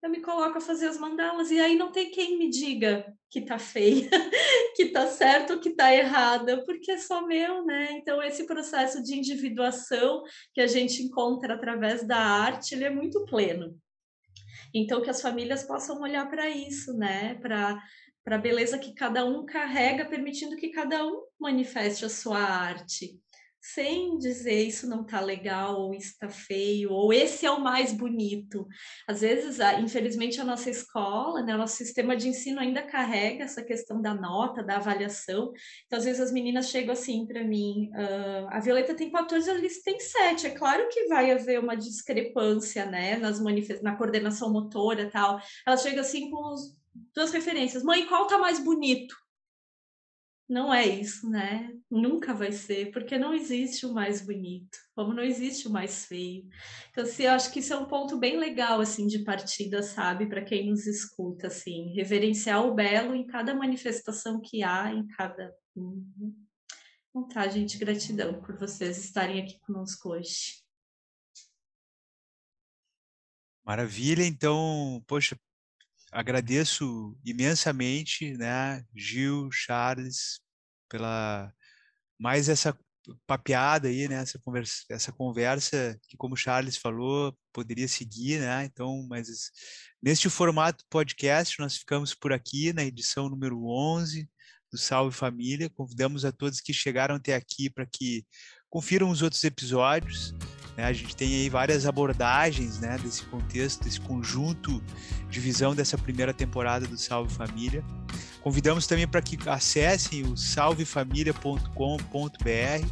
eu me coloco a fazer as mandalas e aí não tem quem me diga que tá feia, que tá certo que tá errada, porque é só meu, né? Então esse processo de individuação que a gente encontra através da arte, ele é muito pleno. Então, que as famílias possam olhar para isso, né? Para a beleza que cada um carrega, permitindo que cada um manifeste a sua arte sem dizer isso não tá legal, ou isso tá feio, ou esse é o mais bonito. Às vezes, infelizmente, a nossa escola, né, o nosso sistema de ensino ainda carrega essa questão da nota, da avaliação. Então, às vezes, as meninas chegam assim para mim: uh, a Violeta tem 14, a Alice tem 7. É claro que vai haver uma discrepância, né, nas manifest... na coordenação motora tal. Ela chega assim com os... duas referências: mãe, qual tá mais bonito? Não é isso, né? Nunca vai ser, porque não existe o mais bonito, como não existe o mais feio. Então, assim, eu acho que isso é um ponto bem legal, assim, de partida, sabe? Para quem nos escuta, assim, reverenciar o belo em cada manifestação que há, em cada... Então tá, gente, gratidão por vocês estarem aqui conosco hoje. Maravilha, então, poxa, agradeço imensamente, né, Gil, Charles, pela mais essa papeada aí, né, essa conversa, essa conversa que, como o Charles falou, poderia seguir, né, então, mas neste formato podcast, nós ficamos por aqui na edição número 11 do Salve Família, convidamos a todos que chegaram até aqui para que confiram os outros episódios, né? A gente tem aí várias abordagens né, desse contexto, desse conjunto de visão dessa primeira temporada do Salve Família. Convidamos também para que acessem o salvefamilia.com.br,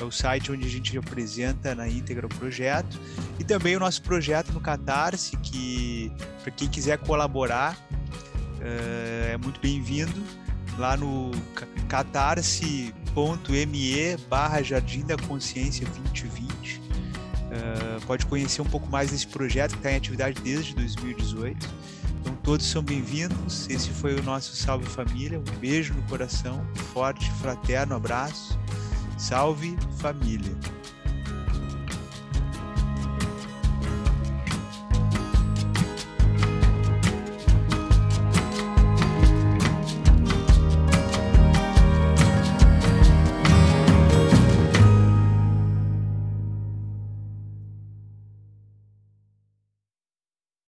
é o site onde a gente apresenta na íntegra o projeto, e também o nosso projeto no Catarse, que para quem quiser colaborar é muito bem-vindo lá no catarse.me barra Jardim da Consciência 2020 Uh, pode conhecer um pouco mais desse projeto que está em atividade desde 2018. Então, todos são bem-vindos. Esse foi o nosso Salve Família. Um beijo no coração, forte, fraterno abraço. Salve Família!